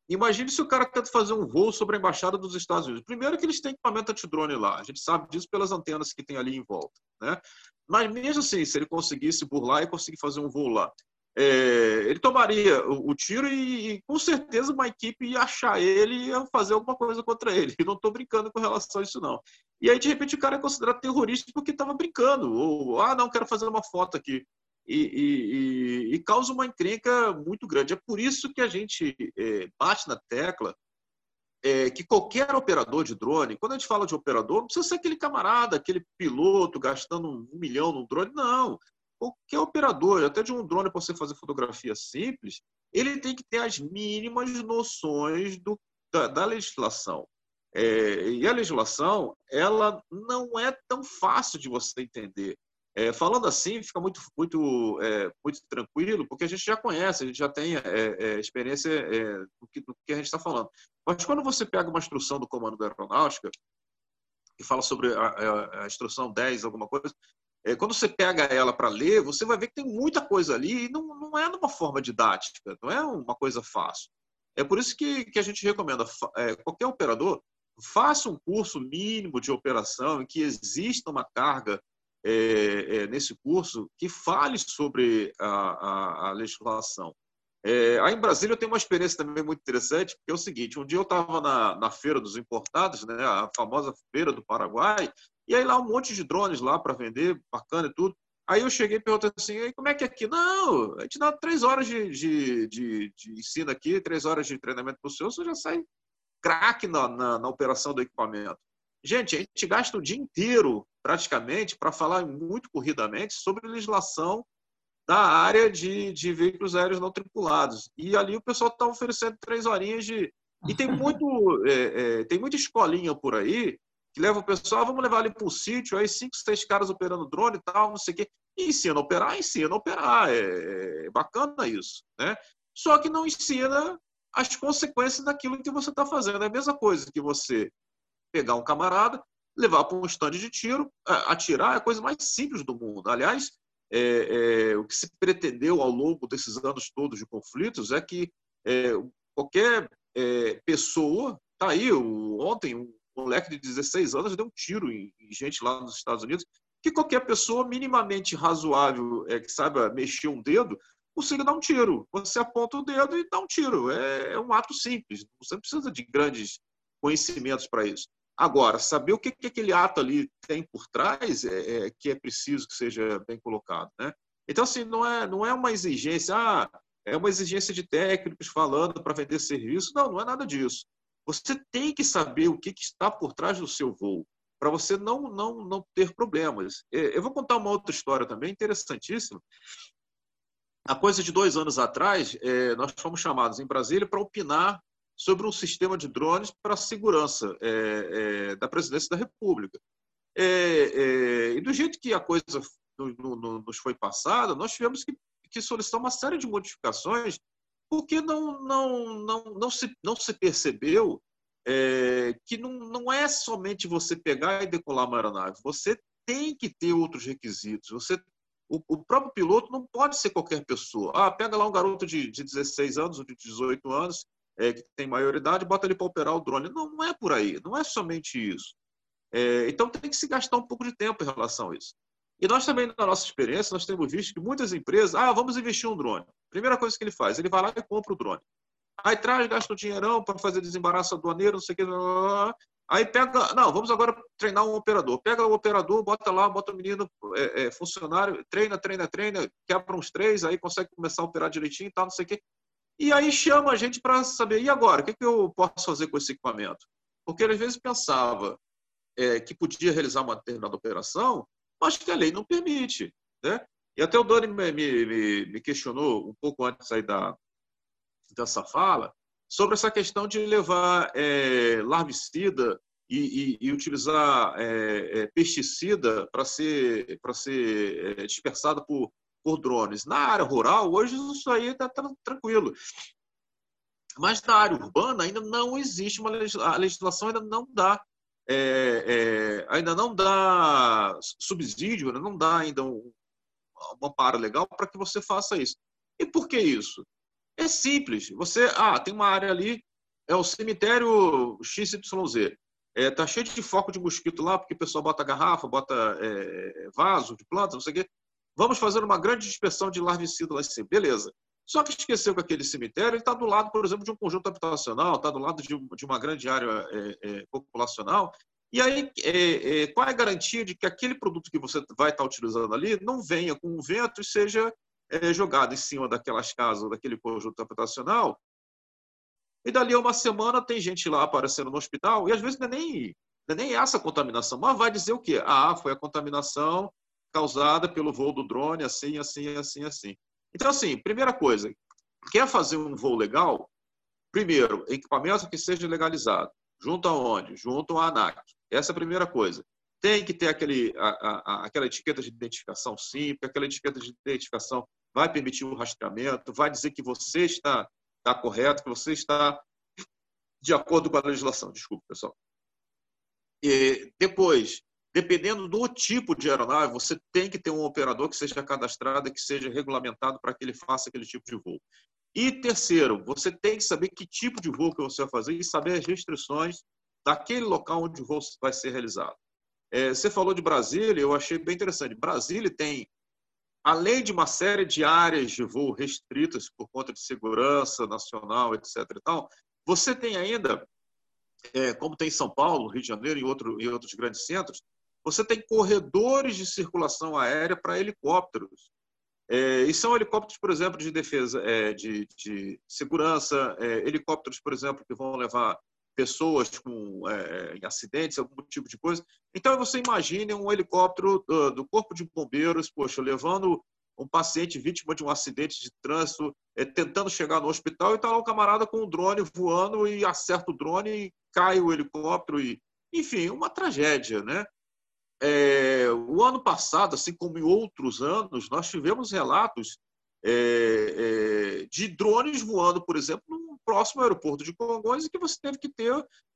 Imagine se o cara tenta fazer um voo sobre a embaixada dos Estados Unidos. Primeiro que eles têm equipamento antidrone lá. A gente sabe disso pelas antenas que tem ali em volta. Né? Mas mesmo assim, se ele conseguisse burlar e conseguir fazer um voo lá, é, ele tomaria o, o tiro e, e, com certeza uma equipe ia achar ele e ia fazer alguma coisa contra ele. E não estou brincando com relação a isso, não. E aí, de repente, o cara é considerado terrorista porque estava brincando. Ou, ah, não, quero fazer uma foto aqui. E, e, e, causa uma encrenca muito grande. É por isso que a gente é, bate na tecla é, que qualquer operador de drone, quando a gente fala de operador, não precisa ser aquele camarada, aquele piloto gastando um milhão num drone, não qualquer operador, até de um drone para você fazer fotografia simples, ele tem que ter as mínimas noções do, da, da legislação. É, e a legislação, ela não é tão fácil de você entender. É, falando assim, fica muito, muito, é, muito tranquilo, porque a gente já conhece, a gente já tem é, é, experiência é, do que, do, que, a gente está falando. Mas quando você pega uma instrução do Comando da Aeronáutica, que fala sobre a, a, a instrução 10, alguma coisa, é, quando você pega ela para ler, você vai ver que tem muita coisa ali e não, não é numa forma didática, não é uma coisa fácil. É por isso que, que a gente recomenda qualquer operador faça um curso mínimo de operação em que exista uma carga é, é, nesse curso que fale sobre a, a, a legislação. É, aí em Brasília eu tenho uma experiência também muito interessante, porque é o seguinte, um dia eu estava na, na feira dos importados, né, a famosa feira do Paraguai, e aí lá um monte de drones lá para vender, bacana e tudo. Aí eu cheguei e perguntei assim, como é que é aqui? Não, a gente dá três horas de, de, de, de ensino aqui, três horas de treinamento para o senhor, você já sai craque na, na, na, operação do equipamento. Gente, a gente gasta o dia inteiro, praticamente, para falar muito corridamente sobre legislação da área de, de veículos aéreos não tripulados. E ali o pessoal está oferecendo três horinhas de... E tem, muito, é, é, tem muita escolinha por aí que leva o pessoal, ah, vamos levar ali para o sítio, aí cinco, seis caras operando drone e tal, não sei o quê. E ensina a operar, ensina a operar. É, é bacana isso. Né? Só que não ensina as consequências daquilo que você está fazendo. É a mesma coisa que você pegar um camarada, levar para um estande de tiro, atirar é a coisa mais simples do mundo. Aliás, é, é, o que se pretendeu ao longo desses anos todos de conflitos é que é, qualquer é, pessoa, tá aí, o, ontem um moleque de 16 anos deu um tiro em, em gente lá nos Estados Unidos, que qualquer pessoa minimamente razoável, é, que saiba mexer um dedo, consiga dar um tiro. Você aponta o dedo e dá um tiro. É, é um ato simples. Você não precisa de grandes conhecimentos para isso. Agora, saber o que, que aquele ato ali tem por trás é, é, que é preciso que seja bem colocado. Né? Então, assim, não é, não é uma exigência, ah, é uma exigência de técnicos falando para vender serviço. Não, não é nada disso. Você tem que saber o que, que está por trás do seu voo, para você não, não, não ter problemas. É, eu vou contar uma outra história também, interessantíssima. Há coisa de dois anos atrás, é, nós fomos chamados em Brasília para opinar sobre um sistema de drones para a segurança é, é, da presidência da República. É, é, e do jeito que a coisa no, no, nos foi passada, nós tivemos que, que solicitar uma série de modificações porque não, não, não, não, se, não se percebeu é, que não, não é somente você pegar e decolar uma aeronave, você tem que ter outros requisitos. Você, o, próprio piloto não pode ser qualquer pessoa. Ah, pega lá um garoto de, de 16 anos ou de 18 anos, é, que tem maioridade, bota ele para operar o drone. Não, não é por aí, não é somente isso. É, então tem que se gastar um pouco de tempo em relação a isso. E nós também, na nossa experiência, nós temos visto que muitas empresas, ah, vamos investir um drone. Primeira coisa que ele faz, ele vai lá e compra o drone. Aí traz, gasta o dinheirão para fazer desembaraço aduaneiro, não sei o que. Aí pega, não, vamos agora treinar um operador. Pega o operador, bota lá, bota o menino é, é, funcionário, treina, treina, treina, quebra uns três, aí consegue começar a operar direitinho e tal, não sei o que. E aí chama a gente para saber, e agora, o que, que eu posso fazer com esse equipamento? Porque ele às vezes pensava é, que podia realizar uma determinada operação, mas que a lei não permite. Né? E até o Doni me, me, me questionou um pouco antes aí da, dessa fala sobre essa questão de levar é, larvicida e, e, e utilizar é, é, pesticida para ser, para ser é, dispersado por, por drones. Na área rural, hoje isso aí está tranquilo. Mas na área urbana ainda não existe uma legislação, a legislação ainda não dá é, é, ainda não dá subsídio, não dá ainda um, uma para legal para que você faça isso. E por que isso? É simples. Você, ah, tem uma área ali, é o cemitério XYZ. É, tá cheio de foco de mosquito lá, porque o pessoal bota garrafa, bota é, vaso de planta, não sei o quê. Vamos fazer uma grande dispersão de larvicida lá em cima. Beleza. Só que esqueceu que aquele cemitério está do lado, por exemplo, de um conjunto habitacional, está do lado de, de, uma grande área é, é, populacional. E aí, é, é, qual é a garantia de que aquele produto que você vai estar tá utilizando ali não venha com o vento e seja é, jogado em cima daquelas casas, daquele conjunto habitacional? E dali a uma semana tem gente lá aparecendo no hospital, e às vezes não é nem, não é nem essa contaminação, mas vai dizer o quê? Ah, foi a contaminação causada pelo voo do drone, assim, assim, assim, assim. Então, assim, primeira coisa, quer fazer um voo legal? Primeiro, equipamento que seja legalizado. Junto aonde? Junto à ANAC. Essa é a primeira coisa. Tem que ter aquele, a, a, aquela etiqueta de identificação simples, aquela etiqueta de identificação vai permitir o rastreamento, vai dizer que você está, está correto, que você está de acordo com a legislação. Desculpa, pessoal. E depois, Dependendo do tipo de aeronave, você tem que ter um operador que seja cadastrado que seja regulamentado para que ele faça aquele tipo de voo. E terceiro, você tem que saber que tipo de voo que você vai fazer e saber as restrições daquele local onde o voo vai ser realizado. É, você falou de Brasília, eu achei bem interessante. Brasília tem, além de uma série de áreas de voo restritas por conta de segurança nacional, etc. E tal, você tem ainda, é, como tem em São Paulo, Rio de Janeiro e, outro, e outros grandes centros, você tem corredores de circulação aérea para helicópteros. É, e são helicópteros, por exemplo, de defesa, é, de, de, segurança, é, helicópteros, por exemplo, que vão levar pessoas com, é, acidentes, algum tipo de coisa. Então, você imagine um helicóptero do, do Corpo de Bombeiros, poxa, levando um paciente vítima de um acidente de trânsito, é, tentando chegar no hospital, e está lá o camarada com um drone voando e acerta o drone e cai o helicóptero. e Enfim, uma tragédia, né? É, o ano passado, assim como em outros anos, nós tivemos relatos é, é, de drones voando, por exemplo, no próximo aeroporto de Congonhas, e que você teve que ter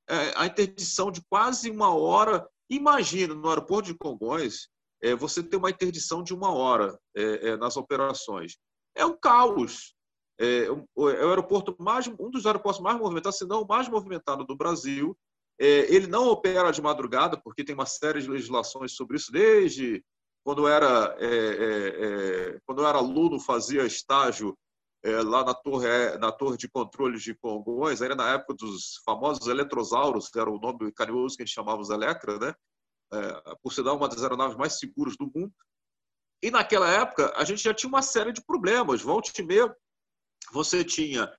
é, a interdição de quase uma hora. Imagina, no aeroporto de Congonhas, é, você ter uma interdição de uma hora é, nas operações. É um caos. É, o, o aeroporto mais, um dos aeroportos mais movimentados, se não o mais movimentado do Brasil, é, ele não opera de madrugada, porque tem uma série de legislações sobre isso, desde quando era, é, é, é quando era aluno, fazia estágio é, lá na torre, na torre de controle de Congonhas, ainda na época dos famosos eletrosauros, que era o nome carinhoso que a gente chamava os Electra, né? É, por ser uma das aeronaves mais seguras do mundo. E naquela época, a gente já tinha uma série de problemas. Volte e meia, você tinha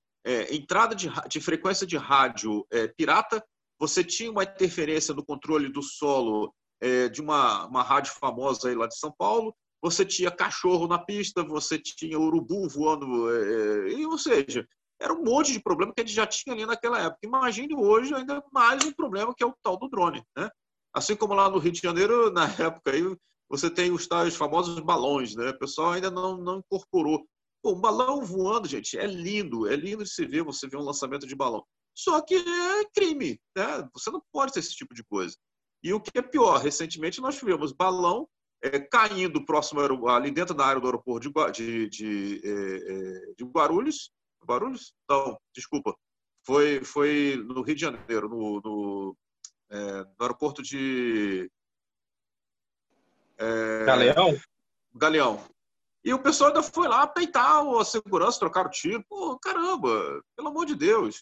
entrada de, de, frequência de rádio pirata, você tinha uma interferência no controle do solo é, de uma, uma rádio famosa aí lá de São Paulo, você tinha cachorro na pista, você tinha urubu voando, é, e, ou seja, era um monte de problema que a gente já tinha ali naquela época. Imagine hoje ainda mais um problema que é o tal do drone, né? Assim como lá no Rio de Janeiro, na época aí, você tem os tais famosos balões, né? O pessoal ainda não, não incorporou. Pô, um balão voando, gente, é lindo, é lindo de se ver, você ver um lançamento de balão. Só que é crime, né? Você não pode ter esse tipo de coisa. E o que é pior, recentemente nós tivemos balão é, caindo próximo ali dentro da área do aeroporto de, de, de, é, é, de Guarulhos. Guarulhos? Não, desculpa. Foi, foi no Rio de Janeiro, no, no, é, no aeroporto de. É, Galeão? Galeão. E o pessoal ainda foi lá peitar a segurança, trocar o tiro. Pô, caramba, pelo amor de Deus.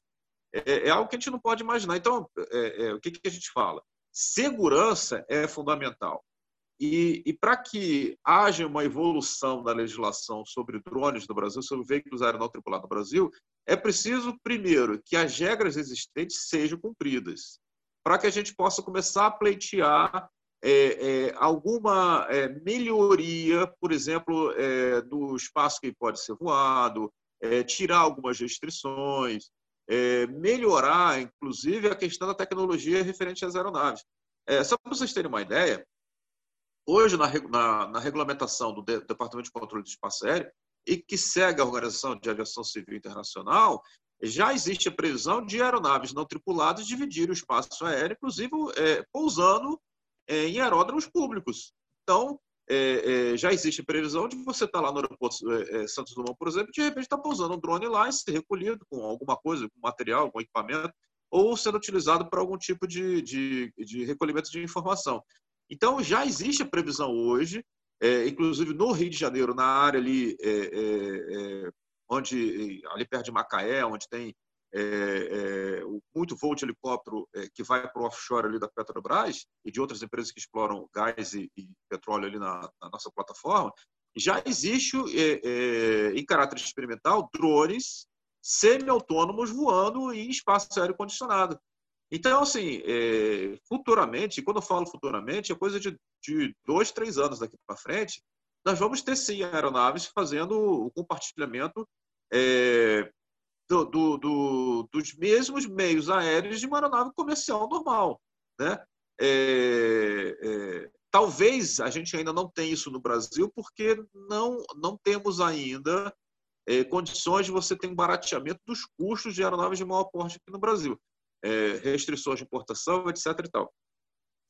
É, é, algo que a gente não pode imaginar. Então, é, é, o que, que a gente fala? Segurança é fundamental. E, e para que haja uma evolução da legislação sobre drones no Brasil, sobre veículos aeronáuticos tripulados no Brasil, é preciso, primeiro, que as regras existentes sejam cumpridas, para que a gente possa começar a pleitear é, é, alguma é, melhoria, por exemplo, é, do espaço que pode ser voado, é, tirar algumas restrições, é, melhorar, inclusive, a questão da tecnologia referente às aeronaves. É, só para vocês terem uma ideia, hoje, na, na, na regulamentação do de, Departamento de Controle do Espaço Aéreo, e que segue a Organização de Aviação Civil Internacional, já existe a previsão de aeronaves não tripuladas dividirem o espaço aéreo, inclusive é, pousando é, em aeródromos públicos. Então, é, é, já existe previsão de você estar tá lá no aeroporto é, é, Santos Dumont, por exemplo, de repente está pousando um drone lá e ser recolhido com alguma coisa, com material, algum equipamento, ou sendo utilizado para algum tipo de, de, de recolhimento de informação. Então, já existe a previsão hoje é, inclusive no Rio de Janeiro, na área ali, é onde ali perto de Macaé, onde tem muito voo de helicóptero que vai para o offshore ali da Petrobras e de outras empresas que exploram gás e, e petróleo ali na, na, nossa plataforma, já existe, em caráter experimental, drones semi-autônomos voando em espaço aéreo condicionado. Então, assim, é, futuramente, quando eu falo futuramente, é coisa de, de dois, três anos daqui para frente, nós vamos ter sim aeronaves fazendo o compartilhamento é, do, do, do, dos mesmos meios aéreos de uma aeronave comercial normal. Né? É, é, talvez a gente ainda não tenha isso no Brasil, porque não, não temos ainda é, condições de você ter um barateamento dos custos de aeronaves de maior porte aqui no Brasil é, restrições de importação, etc. E tal.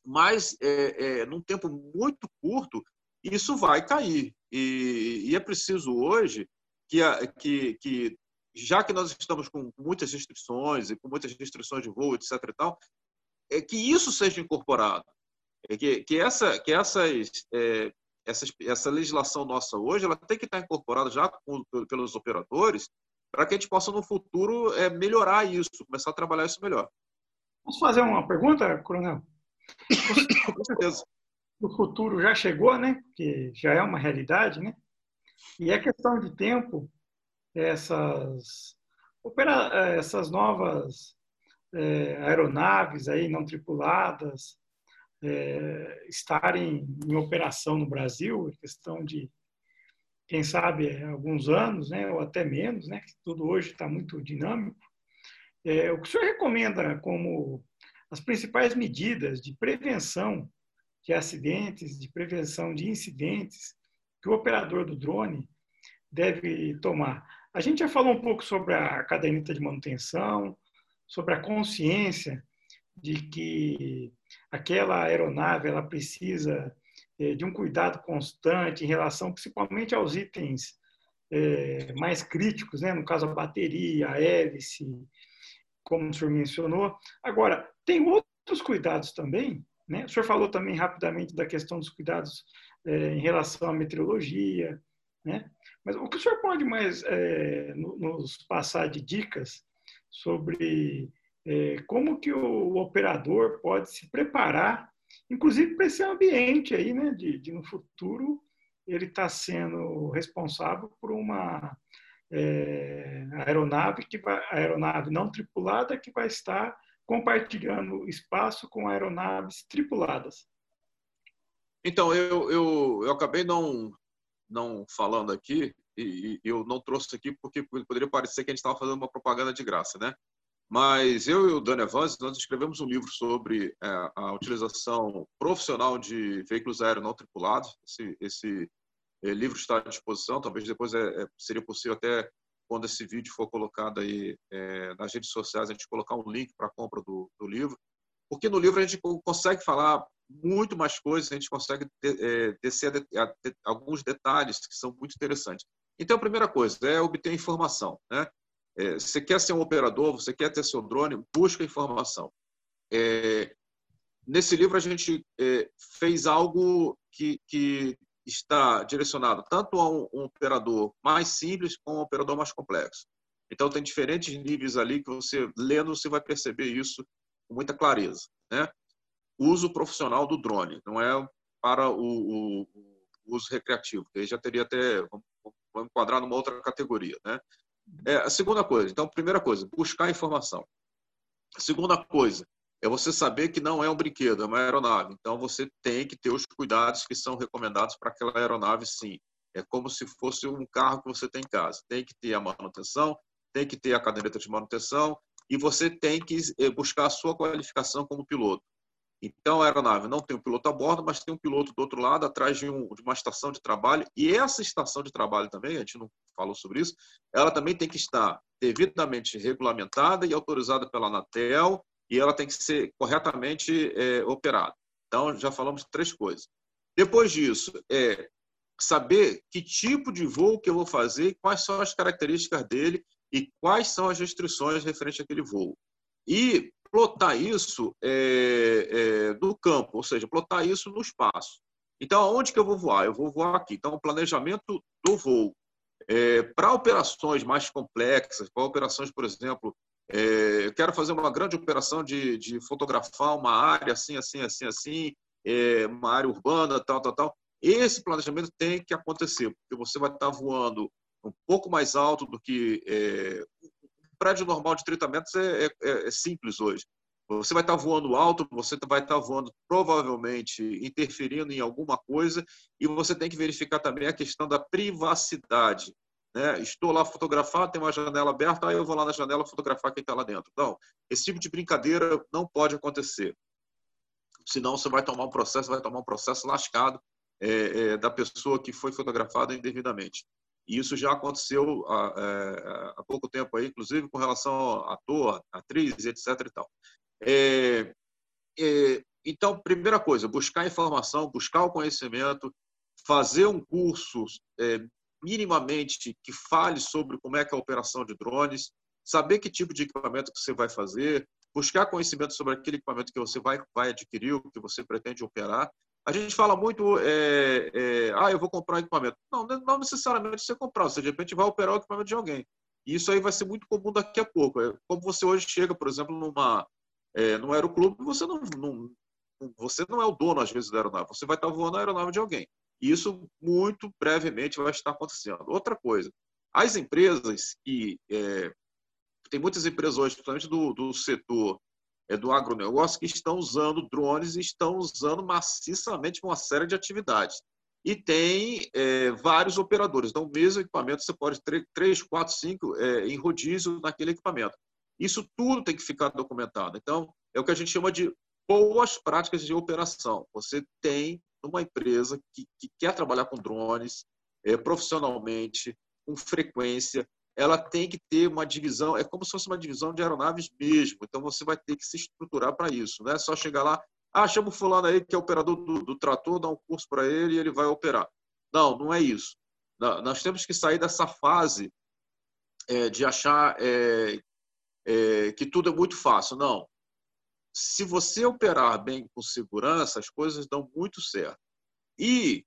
Mas, é, é, num tempo muito curto, isso vai cair. E, e é preciso hoje que, a, que, que, já que nós estamos com muitas restrições e com muitas restrições de voo, etc. E tal, é que isso seja incorporado. É que, que, essa, que essas, é, essas, essa legislação nossa hoje ela tem que estar incorporada já com, pelos operadores para que a gente possa, no futuro, é, melhorar isso, começar a trabalhar isso melhor. Posso fazer uma pergunta, Coronel? Com certeza. O futuro já chegou, né? Que já é uma realidade, né? E é questão de tempo essas, opera, essas novas é, aeronaves aí não tripuladas é, estarem em operação no Brasil, questão de quem sabe, alguns anos, né, ou até menos, né, que tudo hoje está muito dinâmico. É, o que o senhor recomenda como as principais medidas de prevenção de acidentes, de prevenção de incidentes que o operador do drone deve tomar? A gente já falou um pouco sobre a caderneta de manutenção, sobre a consciência de que aquela aeronave ela precisa é, de um cuidado constante em relação principalmente aos itens é, mais críticos, né? no caso a bateria, a hélice, como o senhor mencionou. Agora, tem outros cuidados também, né? o senhor falou também rapidamente da questão dos cuidados é, em relação à meteorologia, né? Mas o que o senhor pode mais é, nos passar de dicas sobre é, como que o operador pode se preparar inclusive para esse ambiente aí, né, de, de no futuro ele está sendo responsável por uma é, aeronave que vai, aeronave não tripulada que vai estar compartilhando espaço com aeronaves tripuladas. Então eu, eu, eu acabei não não falando aqui e, e eu não trouxe aqui porque poderia parecer que a gente estava fazendo uma propaganda de graça, né? Mas eu e o Dani Evans, nós escrevemos um livro sobre é, a utilização profissional de veículos aéreos não tripulados. Esse, esse é, livro está à disposição, talvez depois é, é, seria possível até quando esse vídeo for colocado aí é, nas redes sociais, a gente colocar um link para a compra do, do, livro. Porque no livro a gente consegue falar muito mais coisas, a gente consegue é, descer alguns detalhes que são muito interessantes. Então, a primeira coisa é obter informação. Né? É, você quer ser um operador, você quer ter seu drone, busca informação. É, nesse livro a gente é, fez algo que, que, está direcionado tanto a um, um, operador mais simples como a um operador mais complexo. Então tem diferentes níveis ali que você lendo você vai perceber isso com muita clareza, né? Uso profissional do drone, não é para o, o, uso recreativo, que aí já teria até vamos, vamos enquadrar numa outra categoria, né? É, a segunda coisa, então, primeira coisa, buscar informação. A segunda coisa é você saber que não é um brinquedo, é uma aeronave. Então, você tem que ter os cuidados que são recomendados para aquela aeronave, sim. É como se fosse um carro que você tem em casa. Tem que ter a manutenção, tem que ter a caderneta de manutenção e você tem que eh, buscar a sua qualificação como piloto. Então, a aeronave não tem um piloto a bordo, mas tem um piloto do outro lado, atrás de, um, de, uma estação de trabalho. E essa estação de trabalho também, a gente não falou sobre isso, ela também tem que estar devidamente regulamentada e autorizada pela Anatel, e ela tem que ser corretamente é, operada. Então, já falamos três coisas. Depois disso, é saber que tipo de voo que eu vou fazer, quais são as características dele e quais são as restrições referentes àquele voo. E plotar isso é, é, no campo, ou seja, plotar isso no espaço. Então, aonde que eu vou voar? Eu vou voar aqui. Então, o planejamento do voo. É, para operações mais complexas, para operações, por exemplo, é, eu quero fazer uma grande operação de, de fotografar uma área assim, assim, assim, assim, é, uma área urbana, tal, tal, tal. Esse planejamento tem que acontecer, porque você vai estar voando um pouco mais alto do que é, um prédio normal de 30 metros é, é, é, simples hoje. Você vai estar voando alto, você vai estar voando provavelmente interferindo em alguma coisa e você tem que verificar também a questão da privacidade. Né? Estou lá fotografado, tem uma janela aberta, aí eu vou lá na janela fotografar quem está lá dentro. Não, esse tipo de brincadeira não pode acontecer. Senão você vai tomar um processo, vai tomar um processo lascado é, é, da pessoa que foi fotografada indevidamente. E isso já aconteceu há, é, há, pouco tempo aí, inclusive com relação a ator, atriz, etc. E tal. É, é, então, primeira coisa, buscar informação, buscar o conhecimento, fazer um curso é, minimamente que fale sobre como é que é a operação de drones, saber que tipo de equipamento que você vai fazer, buscar conhecimento sobre aquele equipamento que você vai, vai adquirir, o que você pretende operar. A gente fala muito, é, é, ah, eu vou comprar um equipamento. Não, não necessariamente você comprar, você de repente vai operar o equipamento de alguém. E isso aí vai ser muito comum daqui a pouco. É como você hoje chega, por exemplo, numa, é, no aeroclube, você não, não, você não é o dono, às vezes, da aeronave. Você vai estar voando a aeronave de alguém. E isso muito brevemente vai estar acontecendo. Outra coisa, as empresas que. É, tem muitas empresas hoje, principalmente do, do setor do agronegócio, que estão usando drones e estão usando maciçamente uma série de atividades. E tem é, vários operadores. Então, o mesmo equipamento, você pode ter três, quatro, cinco é, em rodízio naquele equipamento. Isso tudo tem que ficar documentado. Então, é o que a gente chama de boas práticas de operação. Você tem uma empresa que, que quer trabalhar com drones é, profissionalmente, com frequência, ela tem que ter uma divisão, é como se fosse uma divisão de aeronaves mesmo. Então você vai ter que se estruturar para isso. Não é só chegar lá, ah, chama o fulano aí que é operador do, do trator, dá um curso para ele e ele vai operar. Não, não é isso. Nós temos que sair dessa fase é, de achar é, é, que tudo é muito fácil. Não se você operar bem com segurança, as coisas dão muito certo. E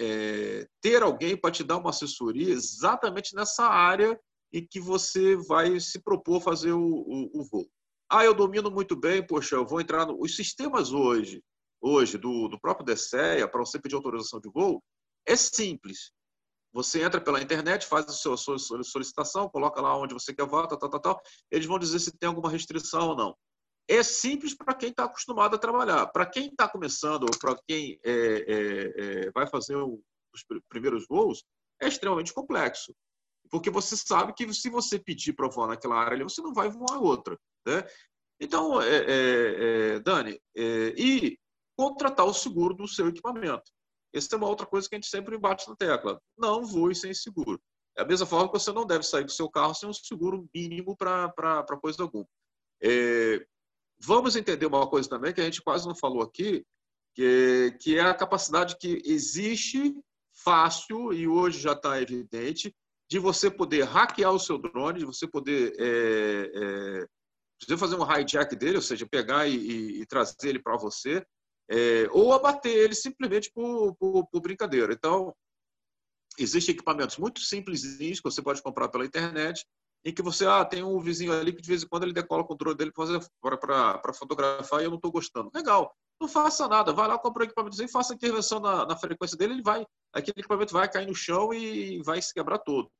é, ter alguém para te dar uma assessoria exatamente nessa área em que você vai se propor fazer o, o, o voo. Ah, eu domino muito bem, poxa, eu vou entrar no... Os sistemas hoje, hoje do, do próprio DSEA, para você pedir autorização de voo, é simples. Você entra pela internet, faz a sua, sua solicitação, coloca lá onde você quer voar, tal, tal, tal, tal. Eles vão dizer se tem alguma restrição ou não é simples para quem está acostumado a trabalhar. Para quem está começando ou para quem é, é, é, vai fazer o, os primeiros voos, é extremamente complexo. Porque você sabe que se você pedir para voar naquela área ali, você não vai voar outra. Né? Então, é, é, Dani, e contratar o seguro do seu equipamento. Essa é uma outra coisa que a gente sempre bate na tecla. Não voe sem seguro. É a mesma forma que você não deve sair do seu carro sem um seguro mínimo para coisa alguma. É, Vamos entender uma coisa também que a gente quase não falou aqui, que, que é a capacidade que existe fácil e hoje já está evidente de você poder hackear o seu drone, de você poder é, é, fazer um hijack dele, ou seja, pegar e, e, trazer ele para você, é, ou abater ele simplesmente por, por, por, brincadeira. Então, existem equipamentos muito simples que você pode comprar pela internet, em que você ah, tem um vizinho ali que de vez em quando ele decola o controle dele para fotografar e eu não estou gostando. Legal, não faça nada, vai lá, compra o equipamento e faça a intervenção na, na, frequência dele, ele vai, aquele equipamento vai cair no chão e vai se quebrar todo.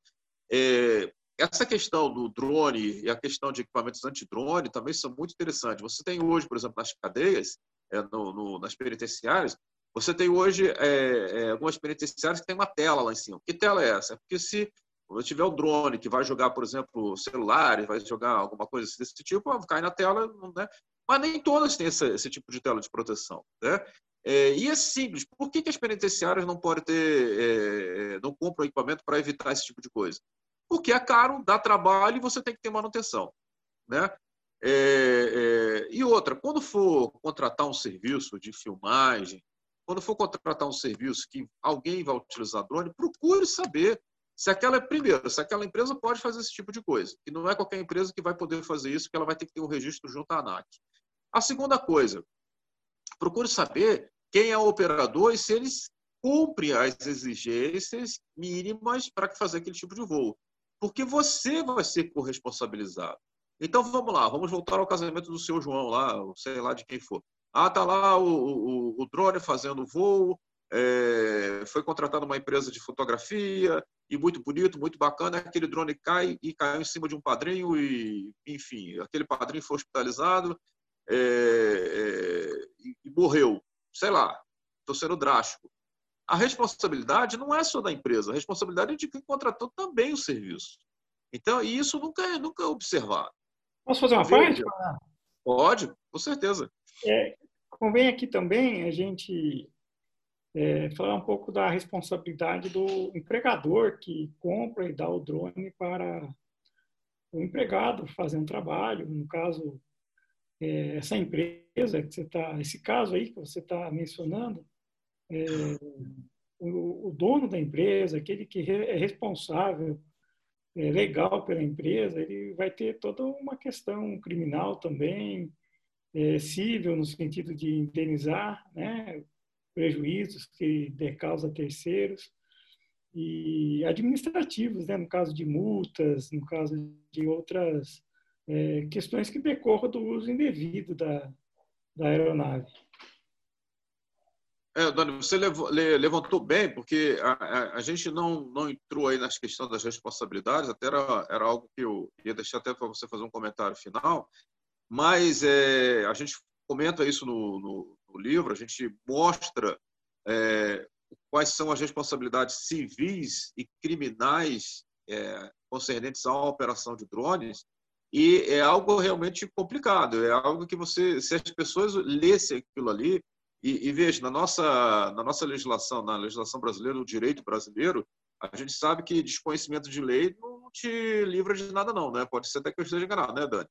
É, essa questão do drone e a questão de equipamentos anti-drone também são muito interessantes. Você tem hoje, por exemplo, nas cadeias, é, no, no, nas penitenciárias, você tem hoje é, é, algumas penitenciárias que tem uma tela lá em cima. Que tela é essa? Porque se quando tiver o drone que vai jogar, por exemplo, celulares, vai jogar alguma coisa desse tipo, cai na tela, né? Mas nem todas têm esse, esse tipo de tela de proteção, né? É, e é simples. Por que, que as penitenciárias não podem ter, é, é não compram equipamento para evitar esse tipo de coisa? Porque é caro, dá trabalho e você tem que ter manutenção, né? É, é, e outra, quando for contratar um serviço de filmagem, quando for contratar um serviço que alguém vai utilizar drone, procure saber se aquela, primeiro, se aquela empresa pode fazer esse tipo de coisa, e não é qualquer empresa que vai poder fazer isso, porque ela vai ter que ter um registro junto à ANAC. A segunda coisa, procure saber quem é o operador e se eles cumprem as exigências mínimas para fazer aquele tipo de voo. Porque você vai ser corresponsabilizado. Então vamos lá, vamos voltar ao casamento do seu João lá, sei lá de quem for. Ah, tá lá o, o, o drone fazendo voo, é, foi contratada uma empresa de fotografia e muito bonito, muito bacana. Aquele drone cai e caiu em cima de um padrinho e, enfim, aquele padrinho foi hospitalizado é, é, e, morreu. Sei lá, estou sendo drástico. A responsabilidade não é só da empresa, a responsabilidade é de quem contratou também o serviço. Então, e isso nunca é, nunca é observado. Posso fazer uma parte? Pode, com certeza. É, convém aqui também a gente é, falar um pouco da responsabilidade do empregador que compra e dá o drone para o empregado fazer um trabalho. No caso, é, essa empresa que você está, esse caso aí que você está mencionando, é, o, o, dono da empresa, aquele que é responsável é, legal pela empresa, ele vai ter toda uma questão criminal também, é, civil, no sentido de indenizar né, prejuízos que der causa a terceiros, e administrativos, né, no caso de multas, no caso de outras é, questões que decorram do uso indevido da, da aeronave. É, Dani, você levantou bem, porque a, a, a, gente não, não entrou aí nas questões das responsabilidades, até era, era algo que eu ia deixar até para você fazer um comentário final, mas é, a gente comenta isso no, no, no livro, a gente mostra é, quais são as responsabilidades civis e criminais é, concernentes à operação de drones, e é algo realmente complicado, é algo que você, se as pessoas lessem aquilo ali, e, e veja, na nossa, na nossa legislação, na legislação brasileira, no direito brasileiro, a gente sabe que desconhecimento de lei não te livra de nada, não, né? Pode ser até que eu esteja enganado, né, Dani?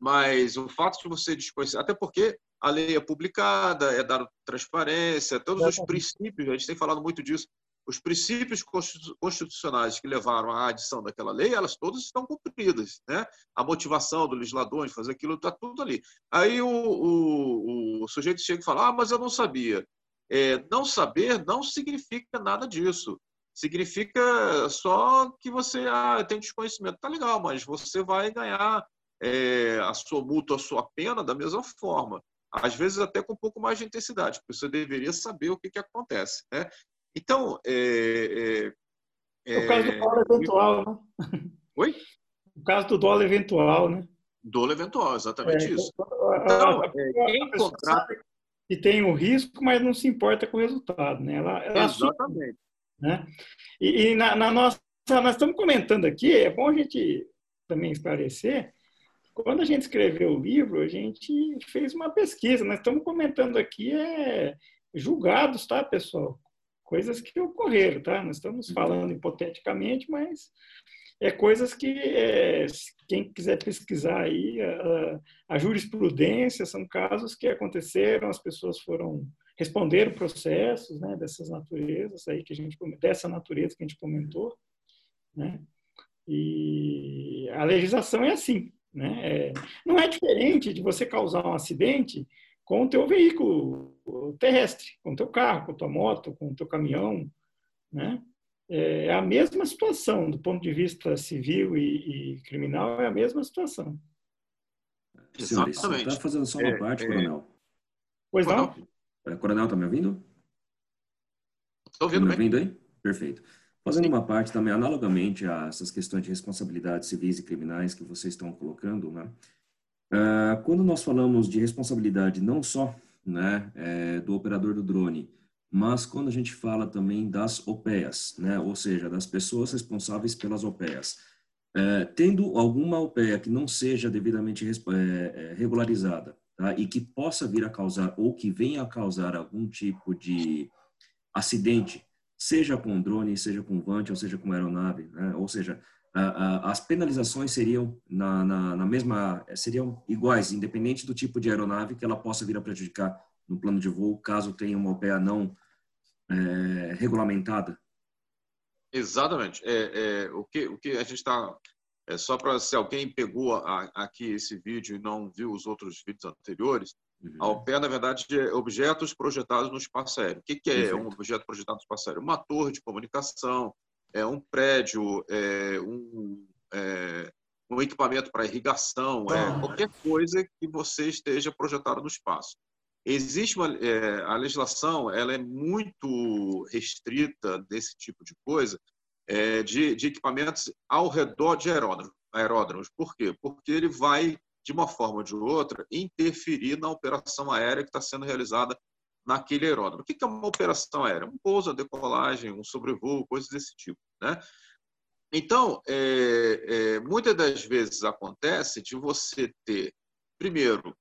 Mas o fato de você desconhecer, até porque a lei é publicada, é dada transparência, todos os princípios, a gente tem falado muito disso, os princípios constitucionais que levaram à adição daquela lei, elas todas estão cumpridas, né? A motivação do legislador de fazer aquilo está tudo ali. Aí o, o, o, sujeito chega e fala: Ah, mas eu não sabia. É, não saber não significa nada disso. Significa só que você ah, tem desconhecimento. Tá legal, mas você vai ganhar é, a sua multa, a sua pena da mesma forma. Às vezes até com um pouco mais de intensidade, porque você deveria saber o que, que acontece. Né? Então, é, é, o caso do dólar eventual, né? Oi? O caso do dólar eventual, né? Dólar eventual, exatamente é, isso. Então, quem contrata... Que tem o risco, mas não se importa com o resultado, né? Ela, ela exatamente. Assume, né? E, e na, na, nossa... Nós estamos comentando aqui, é bom a gente também esclarecer, quando a gente escreveu o livro, a gente fez uma pesquisa. Nós estamos comentando aqui é julgados, tá, pessoal? coisas que ocorreram, tá? Nós estamos uhum. falando hipoteticamente, mas é coisas que é, quem quiser pesquisar aí a, a, jurisprudência são casos que aconteceram, as pessoas foram responderam processos, né, dessas naturezas aí que a gente dessa natureza que a gente comentou, né? E a legislação é assim, né? É, não é diferente de você causar um acidente com o teu veículo terrestre, com o teu carro, com a tua moto, com o teu caminhão, né? É a mesma situação, do ponto de vista civil e, e criminal, é a mesma situação. Exatamente. Está fazendo só uma é, parte, é... coronel. Pois não? É, coronel, está me ouvindo? Estou ouvindo, tá me ouvindo aí? Perfeito. Fazendo uma parte também, analogamente a essas questões de responsabilidades civis e criminais que vocês estão colocando, né? Uh, quando nós falamos de responsabilidade não só né, é, do operador do drone, mas quando a gente fala também das OPEAs, né, ou seja, das pessoas responsáveis pelas OPEAs, é, tendo alguma OPEA que não seja devidamente é, regularizada tá, e que possa vir a causar ou que venha a causar algum tipo de acidente, seja com drone, seja com vante, ou seja com aeronave, né, ou seja, as penalizações seriam na, na, na, mesma seriam iguais, independente do tipo de aeronave que ela possa vir a prejudicar no plano de voo, caso tenha uma OPEA não é, regulamentada. Exatamente. É, é, o que o que a gente está é só para se alguém pegou a, aqui esse vídeo e não viu os outros vídeos anteriores, Uhum. A OPE, na verdade, é objetos projetados no espaço aéreo. O que, que é Perfeito. um objeto projetado no espaço aéreo? Uma torre de comunicação, é um prédio, é um, é, um equipamento para irrigação, é, qualquer coisa que você esteja projetado no espaço. Existe uma, é, a legislação, ela é muito restrita desse tipo de coisa, é, de, de, equipamentos ao redor de aeródromos, aeródromos. Por quê? Porque ele vai, de uma forma ou de outra, interferir na operação aérea que está sendo realizada naquele aeródromo. O que é uma operação aérea? Um pouso, uma decolagem, um sobrevoo, coisas desse tipo. Né? Então, é, é, muitas das vezes acontece de você ter, primeiro,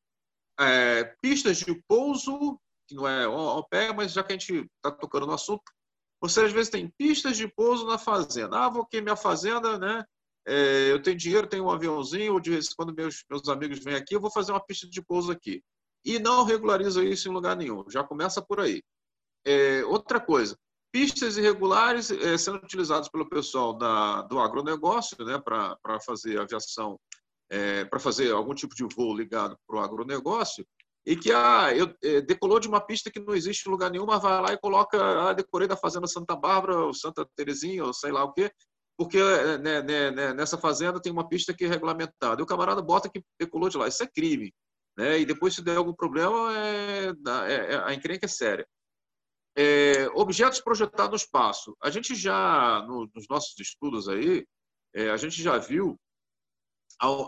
é, pistas de pouso, que não é ao pé, mas já que a gente está tocando no assunto, você às vezes tem pistas de pouso na fazenda. Ah, vou aqui minha fazenda, né? É, eu tenho dinheiro, tenho um aviãozinho, ou de vez em quando meus, meus amigos vêm aqui, eu vou fazer uma pista de pouso aqui. E não regulariza isso em lugar nenhum. Já começa por aí. É, outra coisa, pistas irregulares é, sendo utilizadas pelo pessoal da, do agronegócio né, para fazer aviação é, para fazer algum tipo de voo ligado para o agronegócio, e que ah, eu, é, decolou de uma pista que não existe em lugar nenhum, mas vai lá e coloca, ah, decorei da Fazenda Santa Bárbara, ou Santa Terezinha, ou sei lá o quê, porque é, né, né, né, nessa fazenda tem uma pista que é regulamentada. E o camarada bota que decolou de lá. Isso é crime. Né? E depois, se der algum problema, é, é, é a encrenca é séria. É, objetos projetados no espaço. A gente já, no, nos nossos estudos aí, é, a gente já viu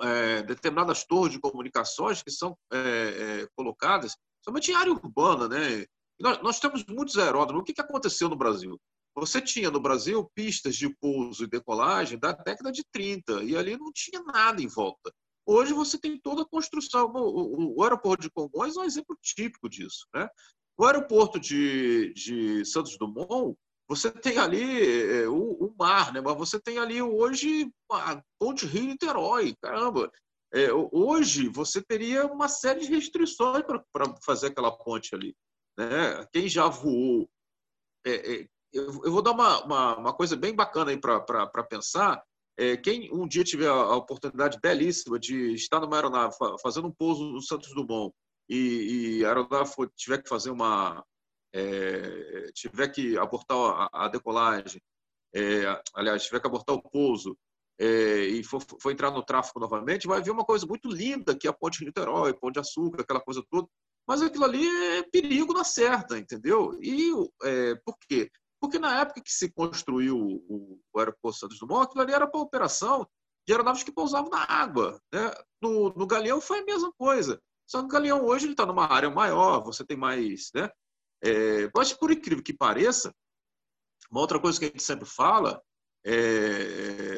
é, determinadas torres de comunicações que são é, é, colocadas, somente em área urbana. Né? Nós, nós, temos muitos aeródromos. O que, que aconteceu no Brasil? Você tinha no Brasil pistas de pouso e decolagem da década de 30, e ali não tinha nada em volta. Hoje você tem toda a construção. O, o, o aeroporto de Congonhas é um exemplo típico disso. Né? O aeroporto de, de Santos Dumont você tem ali é, o, o, mar, né? mas você tem ali hoje a Ponte Rio-Niterói, caramba. É, hoje você teria uma série de restrições para fazer aquela ponte ali. Né? Quem já voou. É, é, eu, eu, vou dar uma, uma, uma, coisa bem bacana aí para pensar. É, quem um dia tiver a oportunidade belíssima de estar numa aeronave fazendo um pouso no Santos Dumont e, e a aeronave for, tiver que fazer uma, é, tiver que abortar a, a decolagem, é, aliás, tiver que abortar o pouso é, e for, for, entrar no tráfego novamente, vai ver uma coisa muito linda, que é a Ponte de Niterói, Pão de Açúcar, aquela coisa toda. Mas aquilo ali é perigo na certa, entendeu? E é, por quê? Porque na época que se construiu o, o aeroporto Santos Dumont, aquilo ali era para operação de aeronaves que pousavam na água. Né? No, no Galeão foi a mesma coisa. Só que o Galeão hoje está numa área maior, você tem mais, né? É, mas, por incrível que pareça, uma outra coisa que a gente sempre fala é,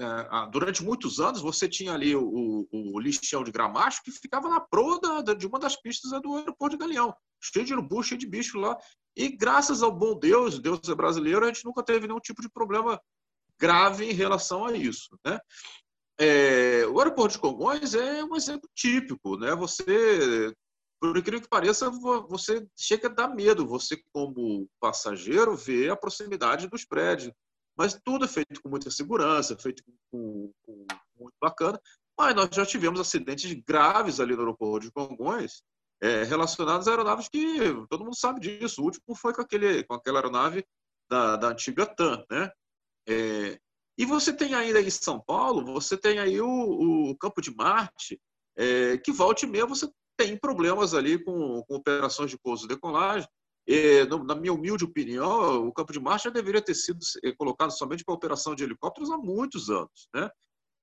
é, durante muitos anos você tinha ali o, o, o lixão de gramacho que ficava na proa da, de uma das pistas do aeroporto de Galeão, cheio de urubu, cheio de bicho lá. E graças ao bom Deus, Deus é brasileiro, a gente nunca teve nenhum tipo de problema grave em relação a isso. Né? É, o aeroporto de Congonhas é um exemplo típico. Né? Você por incrível que pareça, você chega a dar medo, você como passageiro vê a proximidade dos prédios. Mas tudo é feito com muita segurança, feito com, com, com muito bacana. Mas nós já tivemos acidentes graves ali no aeroporto de Congonhas, é, relacionados a aeronaves que todo mundo sabe disso. O último foi com, aquele, com aquela aeronave da, da antiga TAM, né? É, e você tem ainda em São Paulo, você tem aí o, o Campo de Marte, é, que volte e meia você tem problemas ali com, com operações de pouso e decolagem. E, na minha humilde opinião, o campo de marcha deveria ter sido eh, colocado somente para operação de helicópteros há muitos anos. Né?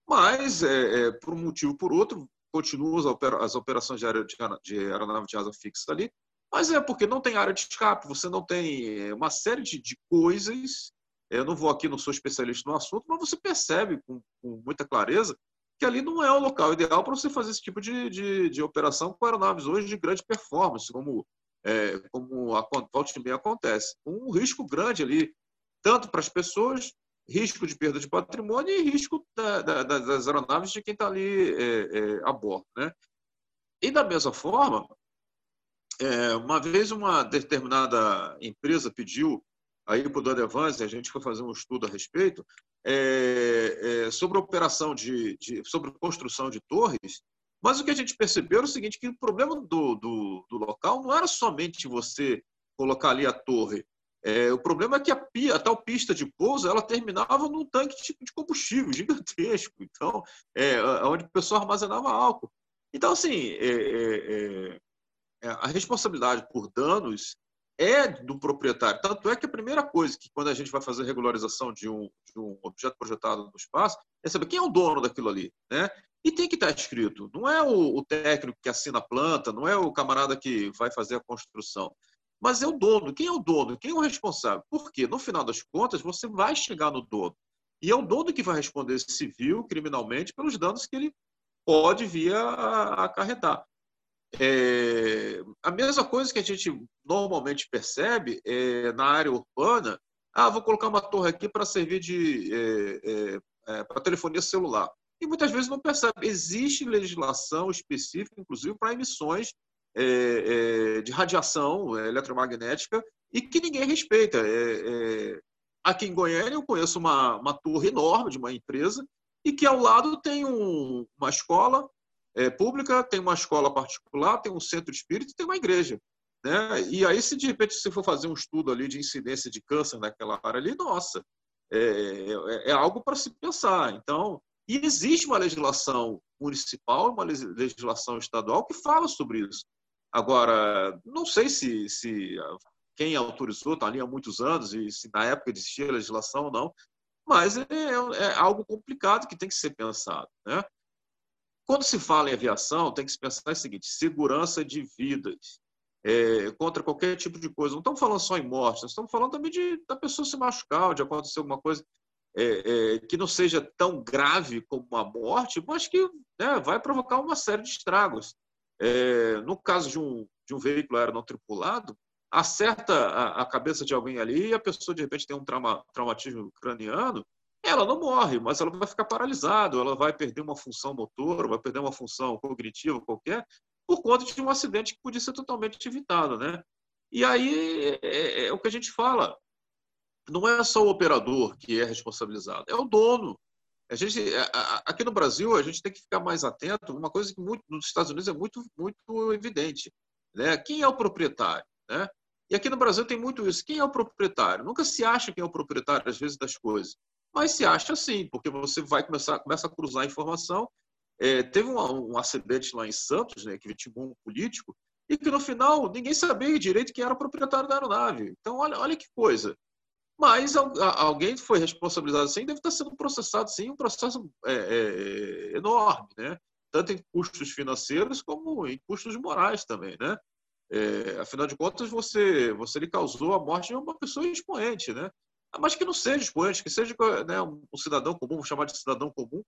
Mas, é, é, por um motivo ou por outro, continuam as operações de, área de, aeronave de asa fixa ali, mas é porque não tem área de escape, você não tem uma série de, de coisas. Eu não vou aqui, não sou especialista no assunto, mas você percebe com, com muita clareza que ali não é o local ideal para você fazer esse tipo de, de, de, operação com aeronaves hoje de grande performance, como, é, como a volta e meia acontece. Um risco grande ali, tanto para as pessoas, risco de perda de patrimônio e risco da, da, das aeronaves de quem está ali é, é, a bordo. Né? E da mesma forma, é, uma vez uma determinada empresa pediu aí para o Dona Evans, a gente foi fazer um estudo a respeito, é, é, sobre operação de, de, sobre construção de torres, Mas o que a gente percebeu era o seguinte, que o problema do, do, do local não era somente você colocar ali a torre. É, o problema é que a, pia, a, tal pista de pouso ela terminava num tanque de combustível gigantesco, então é, onde o pessoal armazenava álcool. Então, assim, é, é, é, a responsabilidade por danos é do proprietário. Tanto é que a primeira coisa que, quando a gente vai fazer regularização de um, de um objeto projetado no espaço, é saber quem é o dono daquilo ali. Né? E tem que estar escrito. Não é o, o técnico que assina a planta, não é o camarada que vai fazer a construção mas é o dono. Quem é o dono? Quem é o responsável? Porque, no final das contas, você vai chegar no dono. E é o dono que vai responder civil, criminalmente, pelos danos que ele pode vir a acarretar. É, a mesma coisa que a gente normalmente percebe é, na área urbana, ah, vou colocar uma torre aqui para servir de é, é, é para telefonia celular. E muitas vezes não percebe. Existe legislação específica, inclusive, para emissões é, é, de radiação eletromagnética e que ninguém respeita. É, aqui em Goiânia eu conheço uma, uma torre enorme de uma empresa e que ao lado tem um, uma escola é, pública, tem uma escola particular, tem um centro espírita tem uma igreja. Né? E aí, se de repente você for fazer um estudo ali de incidência de câncer naquela área ali, nossa, é, é, é algo para se pensar. Então, existe uma legislação municipal, uma legislação estadual que fala sobre isso. Agora, não sei se, se quem autorizou está ali há muitos anos e se na época existia legislação ou não, mas é, é, algo complicado que tem que ser pensado. Né? Quando se fala em aviação, tem que se pensar o seguinte: segurança de vidas. É, contra qualquer tipo de coisa. Não estamos falando só em morte, nós estamos falando também de da pessoa se machucar, de acontecer alguma coisa é, é, que não seja tão grave como uma morte, mas que né, vai provocar uma série de estragos. É, no caso de um, de um veículo aéreo não tripulado, acerta a, a, cabeça de alguém ali e a pessoa de repente tem um trauma, traumatismo craniano, ela não morre, mas ela vai ficar paralisada, ela vai perder uma função motor, vai perder uma função cognitiva qualquer, por conta de um acidente que podia ser totalmente evitado, né? E aí é, é, é o que a gente fala, não é só o operador que é responsabilizado, é o dono. A gente, aqui no Brasil, a gente tem que ficar mais atento. Uma coisa que muito, nos Estados Unidos é muito, muito evidente, né? Quem é o proprietário, né? E aqui no Brasil tem muito isso. Quem é o proprietário? Nunca se acha quem é o proprietário às vezes das coisas, mas se acha sim, porque você vai começar, começa a cruzar informação. É, teve um, um, acidente lá em Santos, né, que vitimou um político, e que no final ninguém sabia direito quem era o proprietário da aeronave. Então, olha, olha que coisa. Mas alguém foi responsabilizado assim, deve estar sendo processado sim, um processo é, é, enorme, né? Tanto em custos financeiros como em custos morais também, né? É, afinal de contas, você você lhe causou a morte de uma pessoa expoente, né? Mas que não seja expoente, que seja né, um cidadão comum, vou chamar de cidadão comum,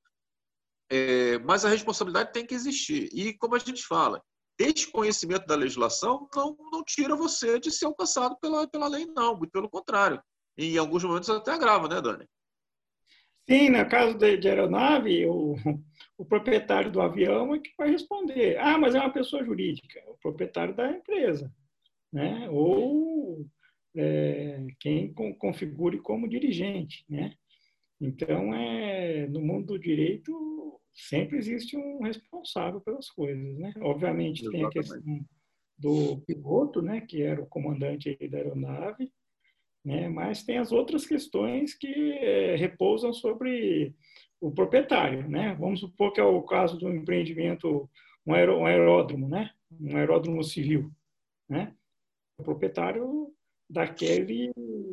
é, mas a responsabilidade tem que existir. E, como a gente fala, desconhecimento da legislação não, não tira você de ser alcançado pela, pela lei, não, muito pelo contrário em alguns momentos até agrava, né, Dani? Sim, no caso de, de aeronave, o, o, proprietário do avião é que vai responder. Ah, mas é uma pessoa jurídica, o proprietário da empresa, né? Ou é, quem configure como dirigente, né? Então, é, no mundo do direito, sempre existe um responsável pelas coisas, né? Obviamente, Exatamente. tem a questão do piloto, né, que era o comandante da aeronave, né? mas tem as outras questões que é, repousam sobre o proprietário. Né? Vamos supor que é o caso do empreendimento, um, um aeródromo, né? um aeródromo civil. Né? O proprietário daquele,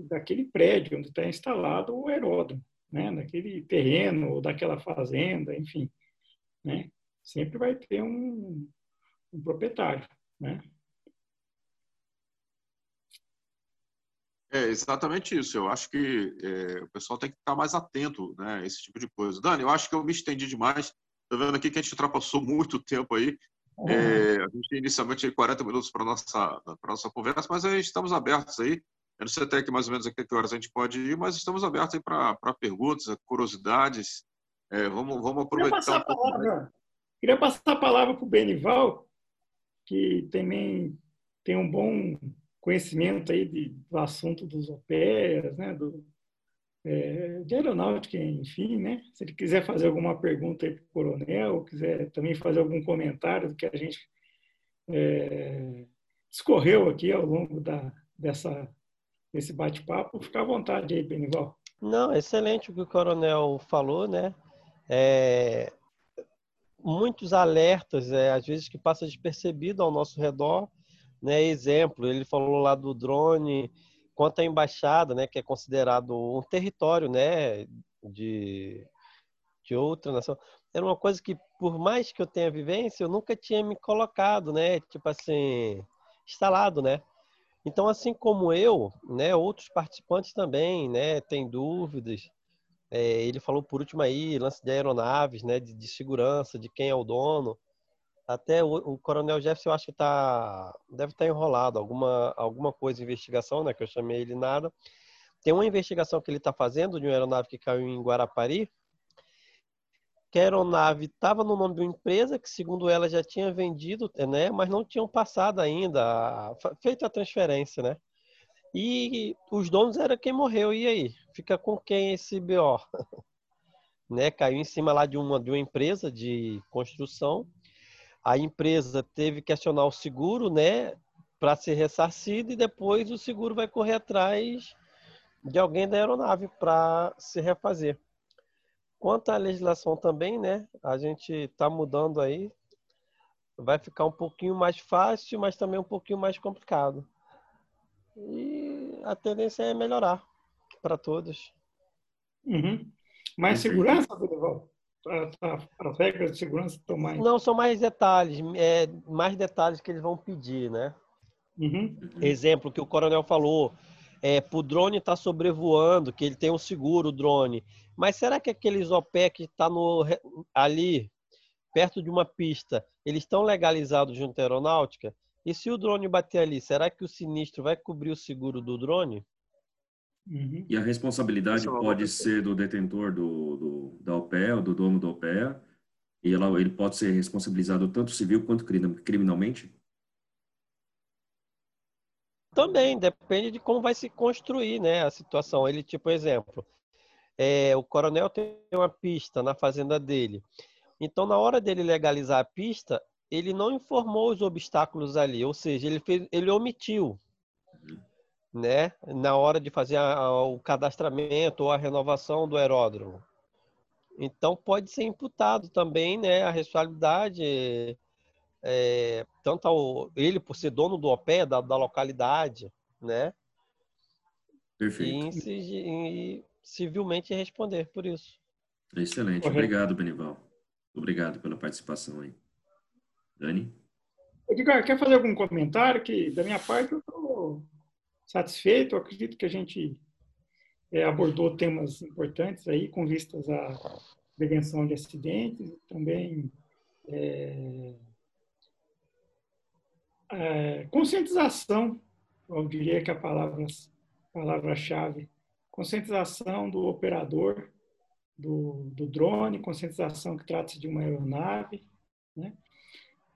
daquele prédio onde está instalado o aeródromo, né? daquele terreno, daquela fazenda, enfim. Né? Sempre vai ter um, um proprietário. Né? É exatamente isso. Eu acho que é, o pessoal tem que estar mais atento né, a esse tipo de coisa. Dani, eu acho que eu me estendi demais. Estou vendo aqui que a gente ultrapassou muito tempo aí. É, a gente tem inicialmente 40 minutos para a nossa, nossa conversa, mas aí estamos abertos aí. Eu não sei até que mais ou menos a que horas a gente pode ir, mas estamos abertos aí para perguntas, curiosidades. É, vamos, vamos aproveitar. Queria passar, um a palavra, queria passar a palavra para o Benival, que também tem um bom conhecimento aí de, do assunto dos opéias, né, do, é, de aeronáutica, enfim, né? Se ele quiser fazer alguma pergunta aí para o coronel, ou quiser também fazer algum comentário do que a gente é, aqui ao longo da, dessa, desse bate-papo, fica à vontade aí, Benival. Não, excelente o que o coronel falou, né? É, muitos alertas, é, às vezes que passa despercebido ao nosso redor, né? Exemplo, ele falou lá do drone, quanto à embaixada, né, que é considerado um território, né, de, de outra nação, era uma coisa que, por mais que eu tenha vivência, eu nunca tinha me colocado, né, tipo assim, instalado, né. Então, assim como eu, né, outros participantes também, né, têm dúvidas. É, ele falou por último aí, lance de aeronaves, né, de, de segurança, de quem é o dono. Até o, o Coronel Jefferson, eu acho que tá, deve estar tá enrolado, alguma, alguma coisa investigação, né? Que eu chamei ele nada. Tem uma investigação que ele está fazendo de uma aeronave que caiu em Guarapari, que a aeronave estava no nome de uma empresa que, segundo ela, já tinha vendido, né? Mas não tinham passado ainda, feito a transferência, né? E os donos era quem morreu. E aí? Fica com quem esse BO? né? Caiu em cima lá de uma, de uma empresa de construção a empresa teve que acionar o seguro, né, para ser ressarcido e depois o seguro vai correr atrás de alguém da aeronave para se refazer. Quanto à legislação também, né, a gente está mudando aí, vai ficar um pouquinho mais fácil, mas também um pouquinho mais complicado. E a tendência é melhorar para todos. Uhum. Mais segurança, Dorival? As regras de segurança estão mais. Não, são mais detalhes, é, mais detalhes que eles vão pedir, né? Uhum. Exemplo que o coronel falou, é, para o drone estar tá sobrevoando, que ele tem um seguro, o drone. Mas será que aqueles OPEC que está ali, perto de uma pista, eles estão legalizados junto à aeronáutica? E se o drone bater ali, será que o sinistro vai cobrir o seguro do drone? Uhum. E a responsabilidade é pode ser do detentor do, do, da OPEA, do dono da OPEA, e ela, ele pode ser responsabilizado tanto civil quanto criminalmente? Também, depende de como vai se construir né, a situação. Ele, tipo, exemplo, é, o coronel tem uma pista na fazenda dele. Então, na hora dele legalizar a pista, ele não informou os obstáculos ali, ou seja, ele, fez, ele omitiu né, na hora de fazer a, o cadastramento ou a renovação do aeródromo. Então pode ser imputado também, né, a responsabilidade é, tanto ao, ele por ser dono do OPE da, da localidade, né? Perfeito. E, e, civilmente responder por isso. Excelente. Correto. Obrigado, Benival. Obrigado pela participação aí. Dani? Edgar, quer fazer algum comentário? Que da minha parte eu estou satisfeito. Eu acredito que a gente é, abordou temas importantes aí com vistas à prevenção de acidentes, também é, é, conscientização, eu diria que a palavra palavra-chave, conscientização do operador do, do drone, conscientização que trata-se de uma aeronave, né?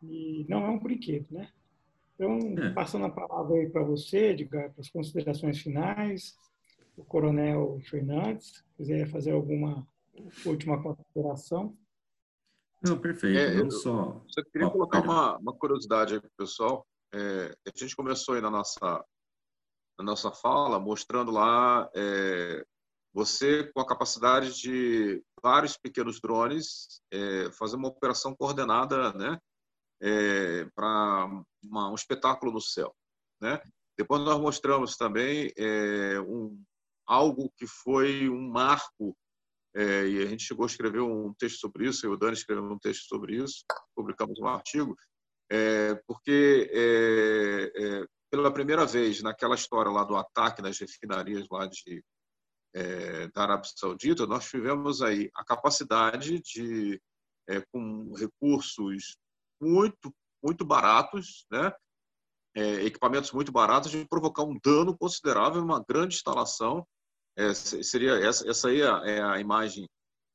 E não é um brinquedo, né? Então, é. passando a palavra aí para você, Edgar, para as considerações finais, o Coronel Fernandes, quiser fazer alguma última consideração. Não, perfeito. É, Não só. Eu queria colocar uma, uma, curiosidade aí para o pessoal. É, a gente começou aí na nossa, na nossa fala mostrando lá é, você com a capacidade de vários pequenos drones é, fazer uma operação coordenada, né? é, para um espetáculo no céu. Né? Depois nós mostramos também é, um, algo que foi um marco, é, e a gente chegou a escrever um texto sobre isso, eu e o Dani escreveu um texto sobre isso, publicamos um artigo, é, porque é, é, pela primeira vez naquela história lá do ataque nas refinarias lá de, da Arábia Saudita, nós tivemos aí a capacidade de, com recursos muito, muito baratos, né? É, equipamentos muito baratos, de provocar um dano considerável, uma grande instalação. É, seria essa, essa aí é, é a imagem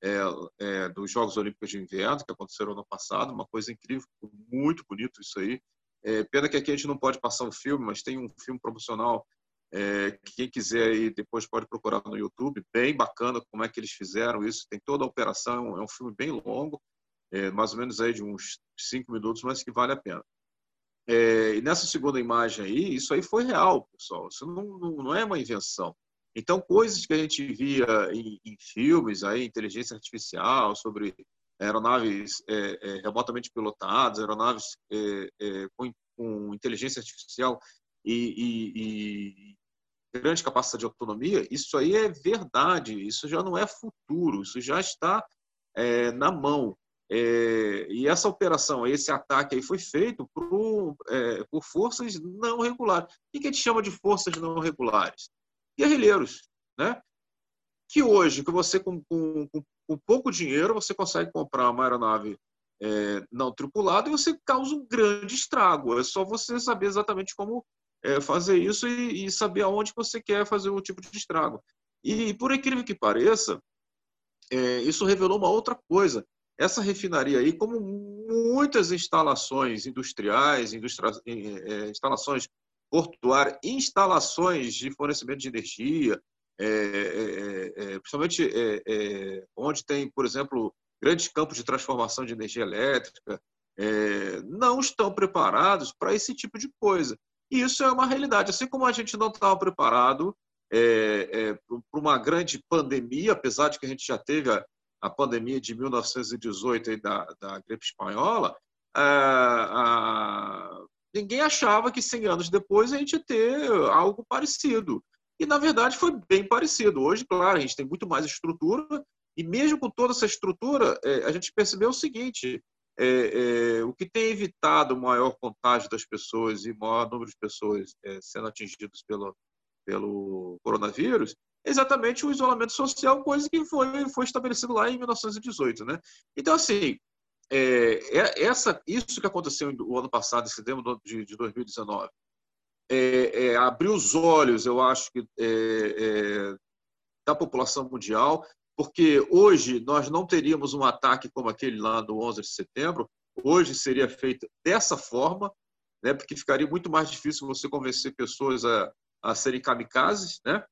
é, é, dos Jogos Olímpicos de Inverno que aconteceram no passado, uma coisa incrível, muito bonito isso aí. É, pena que aqui a gente não pode passar um filme, mas tem um filme promocional É, quem quiser aí depois pode procurar no YouTube, bem bacana como é que eles fizeram isso. Tem toda a operação, é um filme bem longo, é, mais ou menos aí de uns cinco minutos, mas que vale a pena. É, e nessa segunda imagem aí, isso aí foi real, pessoal. Isso não, não, é uma invenção. Então, coisas que a gente via em, em filmes, aí, inteligência artificial, sobre aeronaves é, é, remotamente pilotadas, aeronaves é, é, com, com, inteligência artificial e, e, e, grande capacidade de autonomia, isso aí é verdade, isso já não é futuro, isso já está é, na mão. É, e essa operação, esse ataque aí foi feito por, é, por forças não regulares. O que a gente chama de forças não regulares? Guerrilheiros, né? Que hoje, que você com, com, com pouco dinheiro, você consegue comprar uma aeronave é, não tripulada e você causa um grande estrago. É só você saber exatamente como é, fazer isso e, e, saber aonde você quer fazer o tipo de estrago. E, por incrível que pareça, é, isso revelou uma outra coisa essa refinaria aí, como muitas instalações industriais, industria, é, instalações portuárias, instalações de fornecimento de energia, é, é, é principalmente onde tem, por exemplo, grandes campos de transformação de energia elétrica, não estão preparados para esse tipo de coisa. E isso é uma realidade. Assim como a gente não estava preparado para uma grande pandemia, apesar de que a gente já teve a, a pandemia de 1918 aí da, da gripe espanhola, é, a, ninguém achava que 100 anos depois a gente ia ter algo parecido. E, na verdade, foi bem parecido. Hoje, claro, a gente tem muito mais estrutura, e mesmo com toda essa estrutura, é, a gente percebeu o seguinte: é, é, o que tem evitado o maior contágio das pessoas e maior número de pessoas é, sendo atingidos pelo, pelo coronavírus exatamente o isolamento social, coisa que foi, foi estabelecido lá em 1918. Né? Então, assim, é, é, essa, isso que aconteceu no ano passado, em setembro de, de 2019, é, é, abriu os olhos, eu acho, que, é, é, da população mundial, porque hoje nós não teríamos um ataque como aquele lá do 11 de setembro, hoje seria feito dessa forma, né, porque ficaria muito mais difícil você convencer pessoas a, a serem kamikazes, né?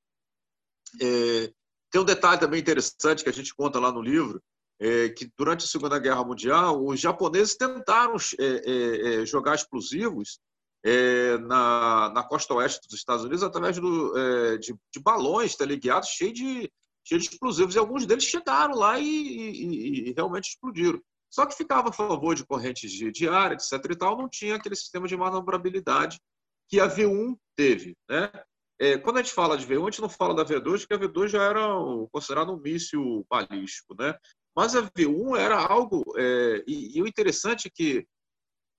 É, tem um detalhe também interessante que a gente conta lá no livro, é, que durante a Segunda Guerra Mundial, os japoneses tentaram é, é, é jogar explosivos é, na, na costa oeste dos Estados Unidos através do, de, de, balões teleguiados cheios de, cheio de explosivos, e alguns deles chegaram lá e, e, e, realmente explodiram. Só que ficava a favor de correntes de, ar, etc. e tal, não tinha aquele sistema de manobrabilidade que a V1 teve. Né? É, quando a gente fala de V1, a gente não fala da V2, porque a V2 já era considerado um míssil balístico, né? Mas a V1 era algo... É, e, e, o interessante é que,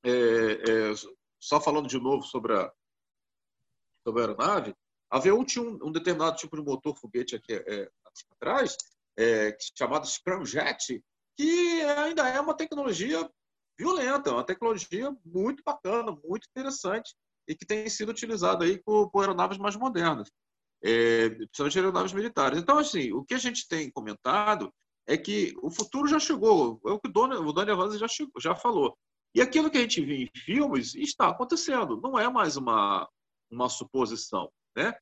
é, é, só falando de novo sobre a, sobre a aeronave, a V1 tinha um, um determinado tipo de motor foguete aqui é, atrás, é, chamado Scramjet, que ainda é uma tecnologia violenta, uma tecnologia muito bacana, muito interessante, e que tem sido utilizado aí por, por aeronaves mais modernas, é, principalmente aeronaves militares. Então, assim, o que a gente tem comentado é que o futuro já chegou, é o que o Dona, o já, já falou. E aquilo que a gente vê em filmes está acontecendo, não é mais uma, uma suposição. Né?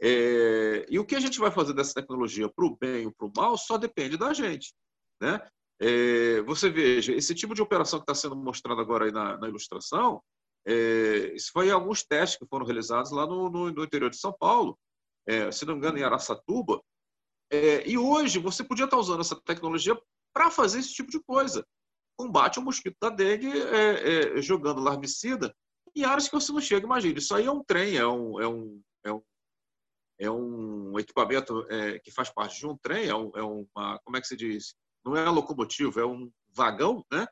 É, e o que a gente vai fazer dessa tecnologia para o bem ou para o mal só depende da gente. Né? É, você veja, esse tipo de operação que está sendo mostrado agora aí na, na ilustração, é, isso foi alguns testes que foram realizados lá no, no, no interior de São Paulo, é, se não me engano, em Araçatuba. É, e hoje você podia estar usando essa tecnologia para fazer esse tipo de coisa. Combate ao mosquito da dengue é, é, jogando larvicida em áreas que você não chega. Imagina, isso aí é um trem, é um, é um, é um, é um equipamento é, que faz parte de um trem, é, um, é uma, como é que se diz? Não é locomotivo, é um vagão, né?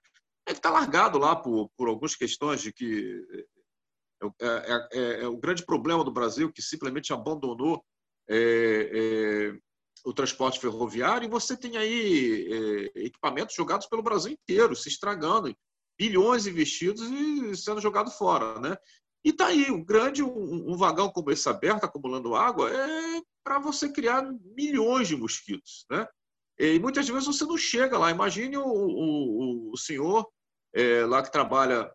Ele está largado lá por, por algumas questões de que é, é, é, é, o grande problema do Brasil que simplesmente abandonou é, é, o transporte ferroviário e você tem aí é, equipamentos jogados pelo Brasil inteiro, se estragando, bilhões investidos e sendo jogado fora, né? E tá aí um grande um, um vagão como esse aberto acumulando água é para você criar milhões de mosquitos, né? E muitas vezes você não chega lá. Imagine o, o, o senhor é, lá que trabalha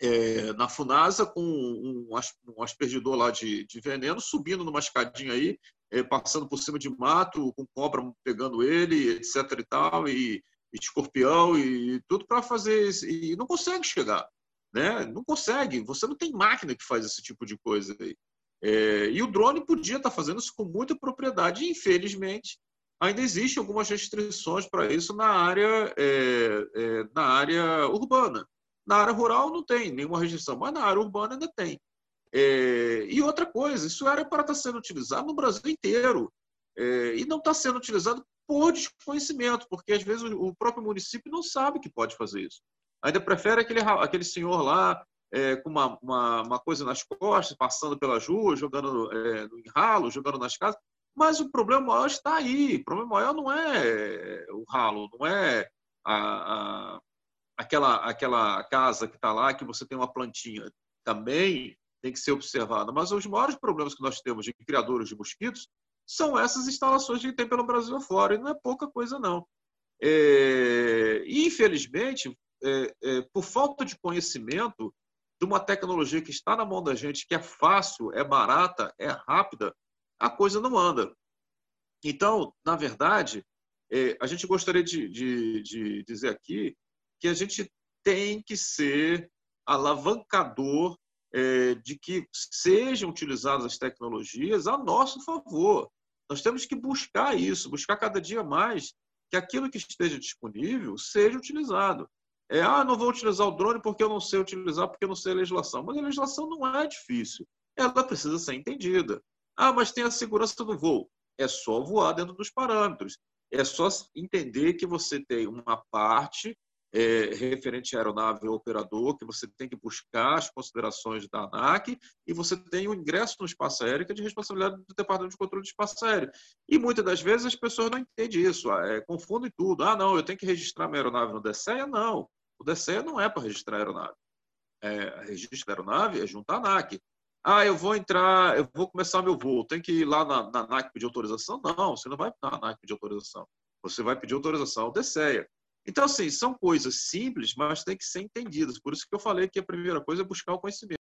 é, na Funasa com um, um aspergidor lá de, de, veneno, subindo numa escadinha aí, é, passando por cima de mato, com cobra pegando ele, etc e tal, e, e escorpião e tudo para fazer isso. E não consegue chegar, né? Não consegue. Você não tem máquina que faz esse tipo de coisa aí. É, e o drone podia estar tá fazendo isso com muita propriedade. E, infelizmente, ainda existem algumas restrições para isso na área, é, é, na área urbana. Na área rural não tem nenhuma restrição, mas na área urbana ainda tem. É, e outra coisa, isso era para estar tá sendo utilizado no Brasil inteiro. É, e não está sendo utilizado por desconhecimento, porque às vezes o próprio município não sabe que pode fazer isso. Ainda prefere aquele, aquele senhor lá é, com uma, uma, uma, coisa nas costas, passando pelas ruas, jogando é, no enralo, jogando nas casas. Mas o problema maior está aí. O problema maior não é o ralo, não é a, a, aquela, aquela casa que está lá que você tem uma plantinha. Também tem que ser observada. Mas os maiores problemas que nós temos de criadores de mosquitos são essas instalações que tem pelo Brasil afora. E não é pouca coisa, não. É, infelizmente, é, é, por falta de conhecimento de uma tecnologia que está na mão da gente, que é fácil, é barata, é rápida, a coisa não anda. Então, na verdade, é, a gente gostaria de, de, de dizer aqui que a gente tem que ser alavancador é, de que sejam utilizadas as tecnologias a nosso favor. Nós temos que buscar isso, buscar cada dia mais que aquilo que esteja disponível seja utilizado. É, ah, não vou utilizar o drone porque eu não sei utilizar, porque eu não sei a legislação. Mas a legislação não é difícil. Ela precisa ser entendida. Ah, mas tem a segurança do voo. É só voar dentro dos parâmetros. É só entender que você tem uma parte é, referente à aeronave ou operador, que você tem que buscar as considerações da ANAC, e você tem o ingresso no espaço aéreo, que é de responsabilidade do Departamento de Controle de Espaço Aéreo. E muitas das vezes as pessoas não entendem isso, é, confundem tudo. Ah, não, eu tenho que registrar minha aeronave no DSEA? Não, o DSEA não é para registrar a aeronave. É, registro da aeronave é junto à ANAC. Ah, eu vou entrar, eu vou começar meu voo, tem que ir lá na, na ANAC pedir autorização? Não, você não vai na ANAC pedir autorização. Você vai pedir autorização ao DSEA. Então, assim, são coisas simples, mas tem que ser entendidas. Por isso que eu falei que a primeira coisa é buscar o conhecimento.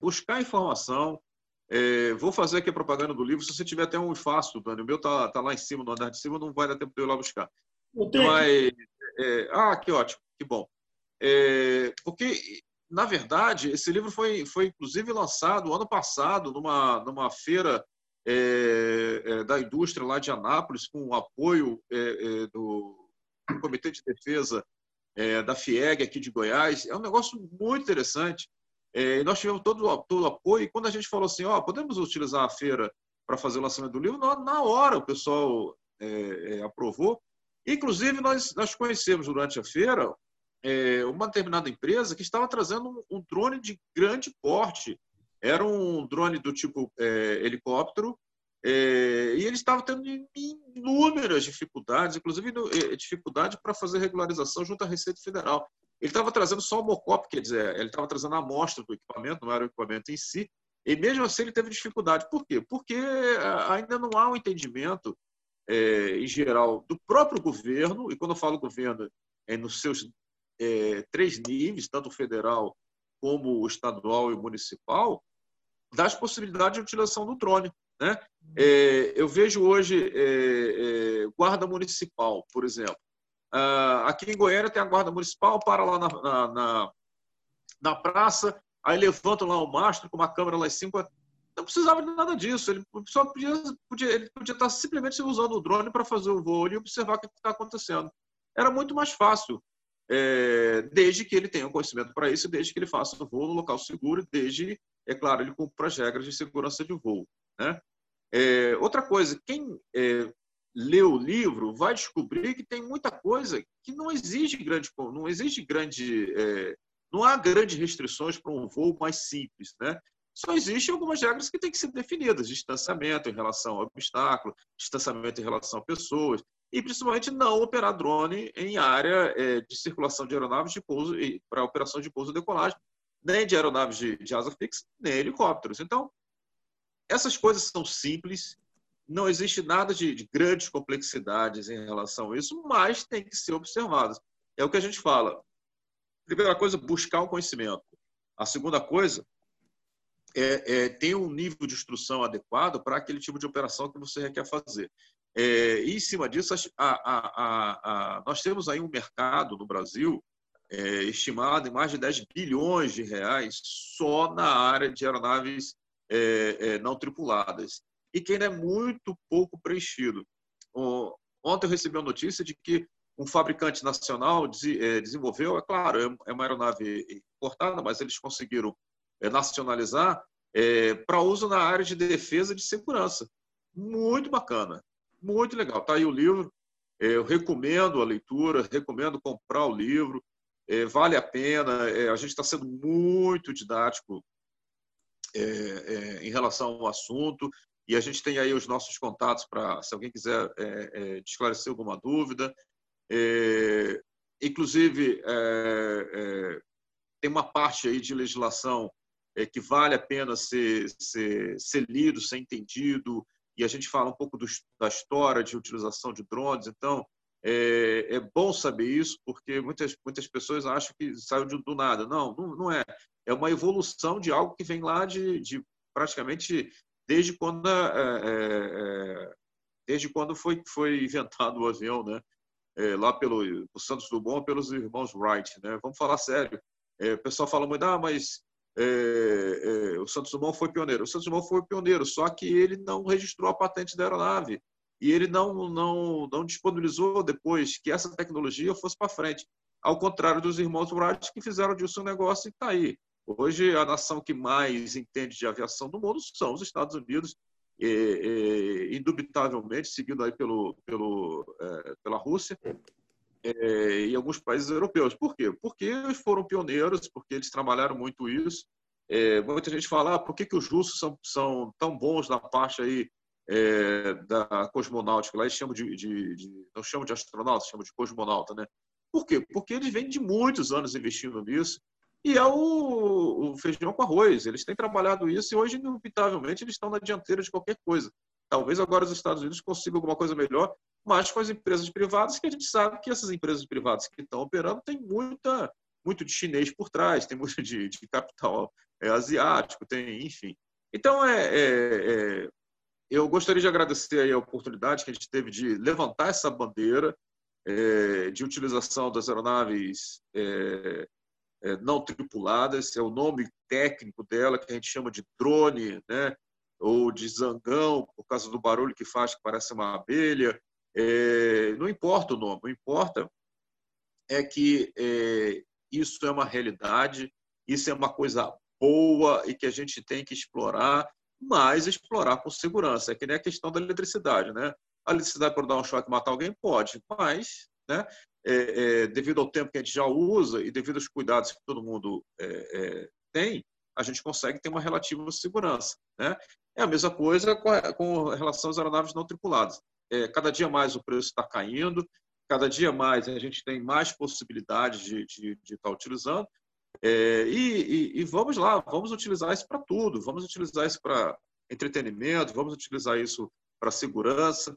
Buscar informação. É, vou fazer aqui a propaganda do livro. Se você tiver até um fácil, Dani, o meu tá, tá lá em cima, no andar de cima, não vai dar tempo de eu ir lá buscar. Mas, é, ah, que ótimo, que bom. É, porque, na verdade, esse livro foi, foi inclusive lançado ano passado numa, numa feira é, é, da indústria lá de Anápolis, com o apoio é, é, do Comitê de Defesa é, da FIEG aqui de Goiás. É um negócio muito interessante. É, nós tivemos todo, todo o apoio. E quando a gente falou assim, ó, podemos utilizar a feira para fazer o lançamento do livro, na, na hora o pessoal aprovou. Inclusive, nós, nós conhecemos durante a feira é, uma determinada empresa que estava trazendo um, um, drone de grande porte. Era um drone do tipo é, helicóptero, é, e ele estava tendo inúmeras dificuldades, inclusive é, dificuldade para fazer regularização junto à Receita Federal. Ele estava trazendo só o mocop, quer dizer, ele estava trazendo a amostra do equipamento, não era o equipamento em si, e mesmo assim ele teve dificuldade. Por quê? Porque é, ainda não há um entendimento, é, em geral, do próprio governo, e quando eu falo governo, é nos seus é, três níveis, tanto federal como estadual e municipal, das possibilidades de utilização do drone. Né? É, eu vejo hoje é, é, guarda municipal, por exemplo. Ah, aqui em Goiânia tem a guarda municipal, para lá na, na, na, na praça, aí levantam lá o mastro com uma câmera lá em cima. Não precisava de nada disso. Ele só podia, podia, ele podia estar simplesmente usando o drone para fazer o voo e observar o que está acontecendo. Era muito mais fácil, é, desde que ele tenha o conhecimento para isso, desde que ele faça o voo no local seguro, desde, é claro, ele cumpra as regras de segurança de voo. Né? É, outra coisa, quem é, lê o livro vai descobrir que tem muita coisa que não exige grande, não exige grande, é, não há grandes restrições para um voo mais simples, né? Só existem algumas regras que têm que ser definidas: distanciamento em relação ao obstáculo, distanciamento em relação a pessoas, e principalmente não operar drone em área é, de circulação de aeronaves de pouso para operação de pouso e decolagem, nem de aeronaves de, de asa fixa, nem helicópteros. Então, essas coisas são simples, não existe nada de, de, grandes complexidades em relação a isso, mas tem que ser observadas. É o que a gente fala. Primeira coisa, buscar o conhecimento. A segunda coisa é, é ter um nível de instrução adequado para aquele tipo de operação que você quer fazer. É, e, em cima disso, a, a, a, nós temos aí um mercado no Brasil é, estimado em mais de 10 bilhões de reais só na área de aeronaves é, é, não tripuladas, e que ainda é muito pouco preenchido. Ontem eu recebi a notícia de que um fabricante nacional é, desenvolveu, é claro, é uma aeronave importada, mas eles conseguiram é, nacionalizar é, para uso na área de defesa e de segurança. Muito bacana, muito legal. Está aí o livro, eu recomendo a leitura, recomendo comprar o livro, vale a pena. a gente está sendo muito didático em relação ao assunto e a gente tem aí os nossos contatos para, se alguém quiser esclarecer alguma dúvida. É, inclusive, é, é, tem uma parte aí de legislação é, que vale a pena ser, ser, ser lido, ser entendido, e a gente fala um pouco do, da história de utilização de drones. Então, é, é, bom saber isso, porque muitas, muitas pessoas acham que saiu de, do nada. Não, não, não, é. É uma evolução de algo que vem lá de, de praticamente desde quando, é, é, desde quando foi, foi inventado o avião, né? é, lá pelo Santos Dumont pelos irmãos Wright. Né? Vamos falar sério. É, o pessoal fala muito, ah, mas é, é, o Santos Dumont foi pioneiro. O Santos Dumont foi pioneiro, só que ele não registrou a patente da aeronave e ele não, não, não disponibilizou depois que essa tecnologia fosse para frente. Ao contrário dos irmãos Wright, que fizeram disso um negócio e está aí. Hoje, a nação que mais entende de aviação do mundo são os Estados Unidos é, é, indubitavelmente seguido aí pelo, pelo, é, pela Rússia e alguns países europeus. Por quê? Porque eles foram pioneiros, porque eles trabalharam muito isso. muita gente fala, ah, por que, que os russos são, são tão bons na parte aí da cosmonáutica? Lá eles chamam de, de, de, não chamam de astronauta, chamam de cosmonauta, né? Por quê? Porque eles vêm de muitos anos investindo nisso e é o, o, feijão com arroz. Eles têm trabalhado isso e hoje, inevitavelmente, eles estão na dianteira de qualquer coisa. Talvez agora os Estados Unidos consigam alguma coisa melhor, mas com as empresas privadas, que a gente sabe que essas empresas privadas que estão operando têm muita, muito de chinês por trás, tem muito de, de capital é, asiático, tem, enfim. Então, é, é, é, eu gostaria de agradecer a oportunidade que a gente teve de levantar essa bandeira é, de utilização das aeronaves é, é, não tripuladas, é o nome técnico dela, que a gente chama de drone, né? Ou de zangão, por causa do barulho que faz, que parece uma abelha. É, não importa o nome, o importa é que é, isso é uma realidade, isso é uma coisa boa e que a gente tem que explorar, mas explorar com segurança. É que nem a questão da eletricidade, né? A eletricidade pode dar um choque e matar alguém? Pode, mas né, é, é, devido ao tempo que a gente já usa e devido aos cuidados que todo mundo é, é tem, a gente consegue ter uma relativa segurança. Né? É a mesma coisa com, relação às aeronaves não tripuladas. É, cada dia mais o preço está caindo, cada dia mais a gente tem mais possibilidades de, de, de estar utilizando. É, e, e, e, vamos lá, vamos utilizar isso para tudo, vamos utilizar isso para entretenimento, vamos utilizar isso para segurança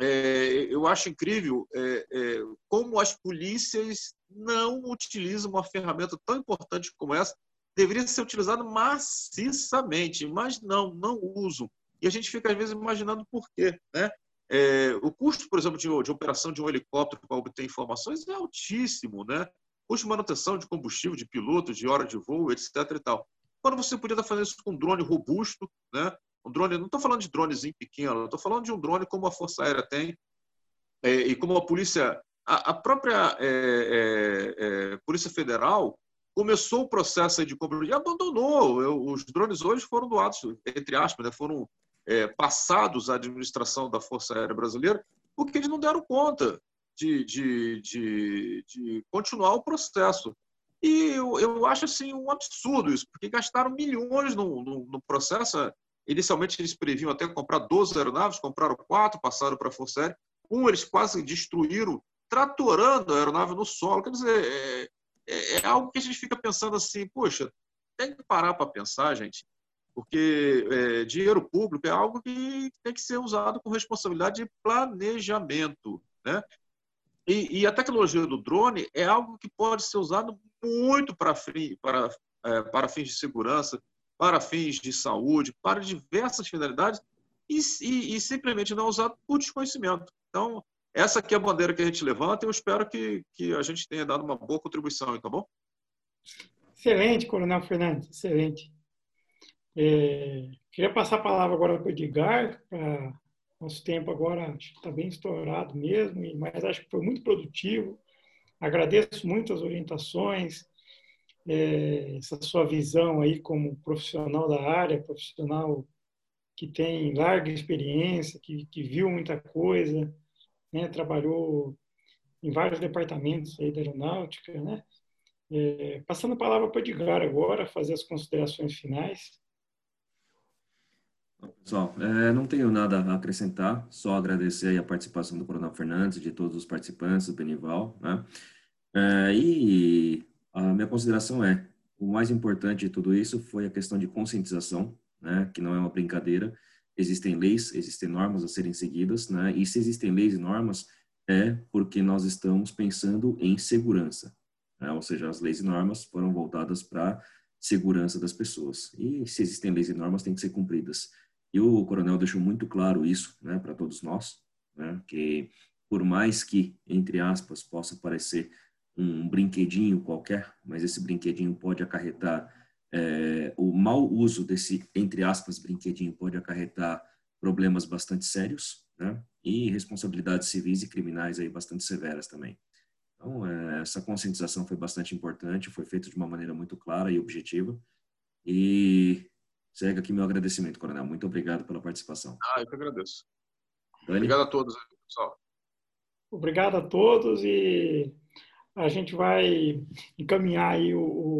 é, eu acho incrível é, é, como as polícias não utilizam uma ferramenta tão importante como essa. Deveria ser utilizada maciçamente, mas não, não usam. E a gente fica, às vezes, imaginando por quê. Né? É, o custo, por exemplo, de, de operação de um helicóptero para obter informações é altíssimo. Né? Custo de manutenção de combustível, de piloto, de hora de voo, etc. E tal. Quando você podia estar fazendo isso com um drone robusto, né? Um drone, não estou falando de dronezinho pequeno, estou falando de um drone como a Força Aérea tem é, e como a polícia, a, a própria é, é, é Polícia Federal começou o processo de compra e abandonou. Eu, os drones hoje foram doados, entre aspas, né, foram é, passados à administração da Força Aérea Brasileira porque eles não deram conta de, de, de, de continuar o processo. E eu, eu acho assim um absurdo isso, porque gastaram milhões no, no, no processo Inicialmente, eles previam até comprar 12 aeronaves, compraram quatro, passaram para a Força Aérea. Um, eles quase destruíram, tratorando a aeronave no solo. Quer dizer, é, é, é algo que a gente fica pensando assim, poxa, tem que parar para pensar, gente, porque é, dinheiro público é algo que tem que ser usado com responsabilidade de planejamento, né? E, e, a tecnologia do drone é algo que pode ser usado muito para é, para fins de segurança, para fins de saúde, para diversas finalidades, e, e, e, simplesmente não usado por desconhecimento. Então, essa aqui é a bandeira que a gente levanta e eu espero que, que a gente tenha dado uma boa contribuição, tá bom? Excelente, Coronel Fernandes, excelente. É, queria passar a palavra agora para o Edgar, para nosso tempo agora está bem estourado mesmo, mas acho que foi muito produtivo. Agradeço muito as orientações, é, essa sua visão aí como profissional da área, profissional que tem larga experiência, que, que viu muita coisa, né? trabalhou em vários departamentos aí da aeronáutica, né? É, passando a palavra para o Edgar agora, fazer as considerações finais. Pessoal, é, não tenho nada a acrescentar, só agradecer a participação do Coronel Fernandes, de todos os participantes, do Benival, né? É, e a minha consideração é, o mais importante de tudo isso foi a questão de conscientização, né? Que não é uma brincadeira, existem leis, existem normas a serem seguidas, né? E se existem leis e normas, é porque nós estamos pensando em segurança, né? ou seja, as leis e normas foram voltadas para segurança das pessoas. E se existem leis e normas, têm que ser cumpridas. E o coronel deixou muito claro isso, né, para todos nós, né, que por mais que, entre aspas, possa parecer um brinquedinho qualquer, mas esse brinquedinho pode acarretar é, o mau uso desse, entre aspas, brinquedinho pode acarretar problemas bastante sérios, né? E responsabilidades civis e criminais aí bastante severas também. Então, é, essa conscientização foi bastante importante, foi feita de uma maneira muito clara e objetiva. E segue aqui meu agradecimento, Coronel. Muito obrigado pela participação. Ah, eu que agradeço. Dani? Obrigado a todos, pessoal. Obrigado a todos e a gente vai encaminhar aí o, o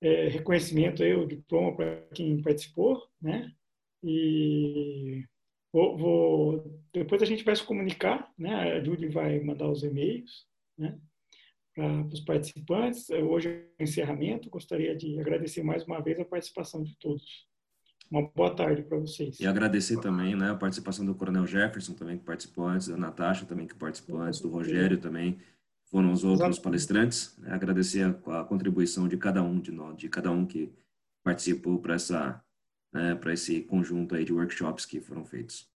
é, reconhecimento aí, o diploma para quem participou, né? E vou, vou, depois a gente vai se comunicar, né? A Julie vai mandar os e-mails, né? Para os participantes. Hoje é o encerramento. Gostaria de agradecer mais uma vez a participação de todos. Uma boa tarde para vocês. E agradecer também né, a participação do Coronel Jefferson, também que participou antes, da Natasha, também que participou antes, do Rogério também, foram os outros Exato. palestrantes. Né? Agradecer a, a, contribuição de cada um de nós, de cada um que participou para essa, né, para esse conjunto aí de workshops que foram feitos.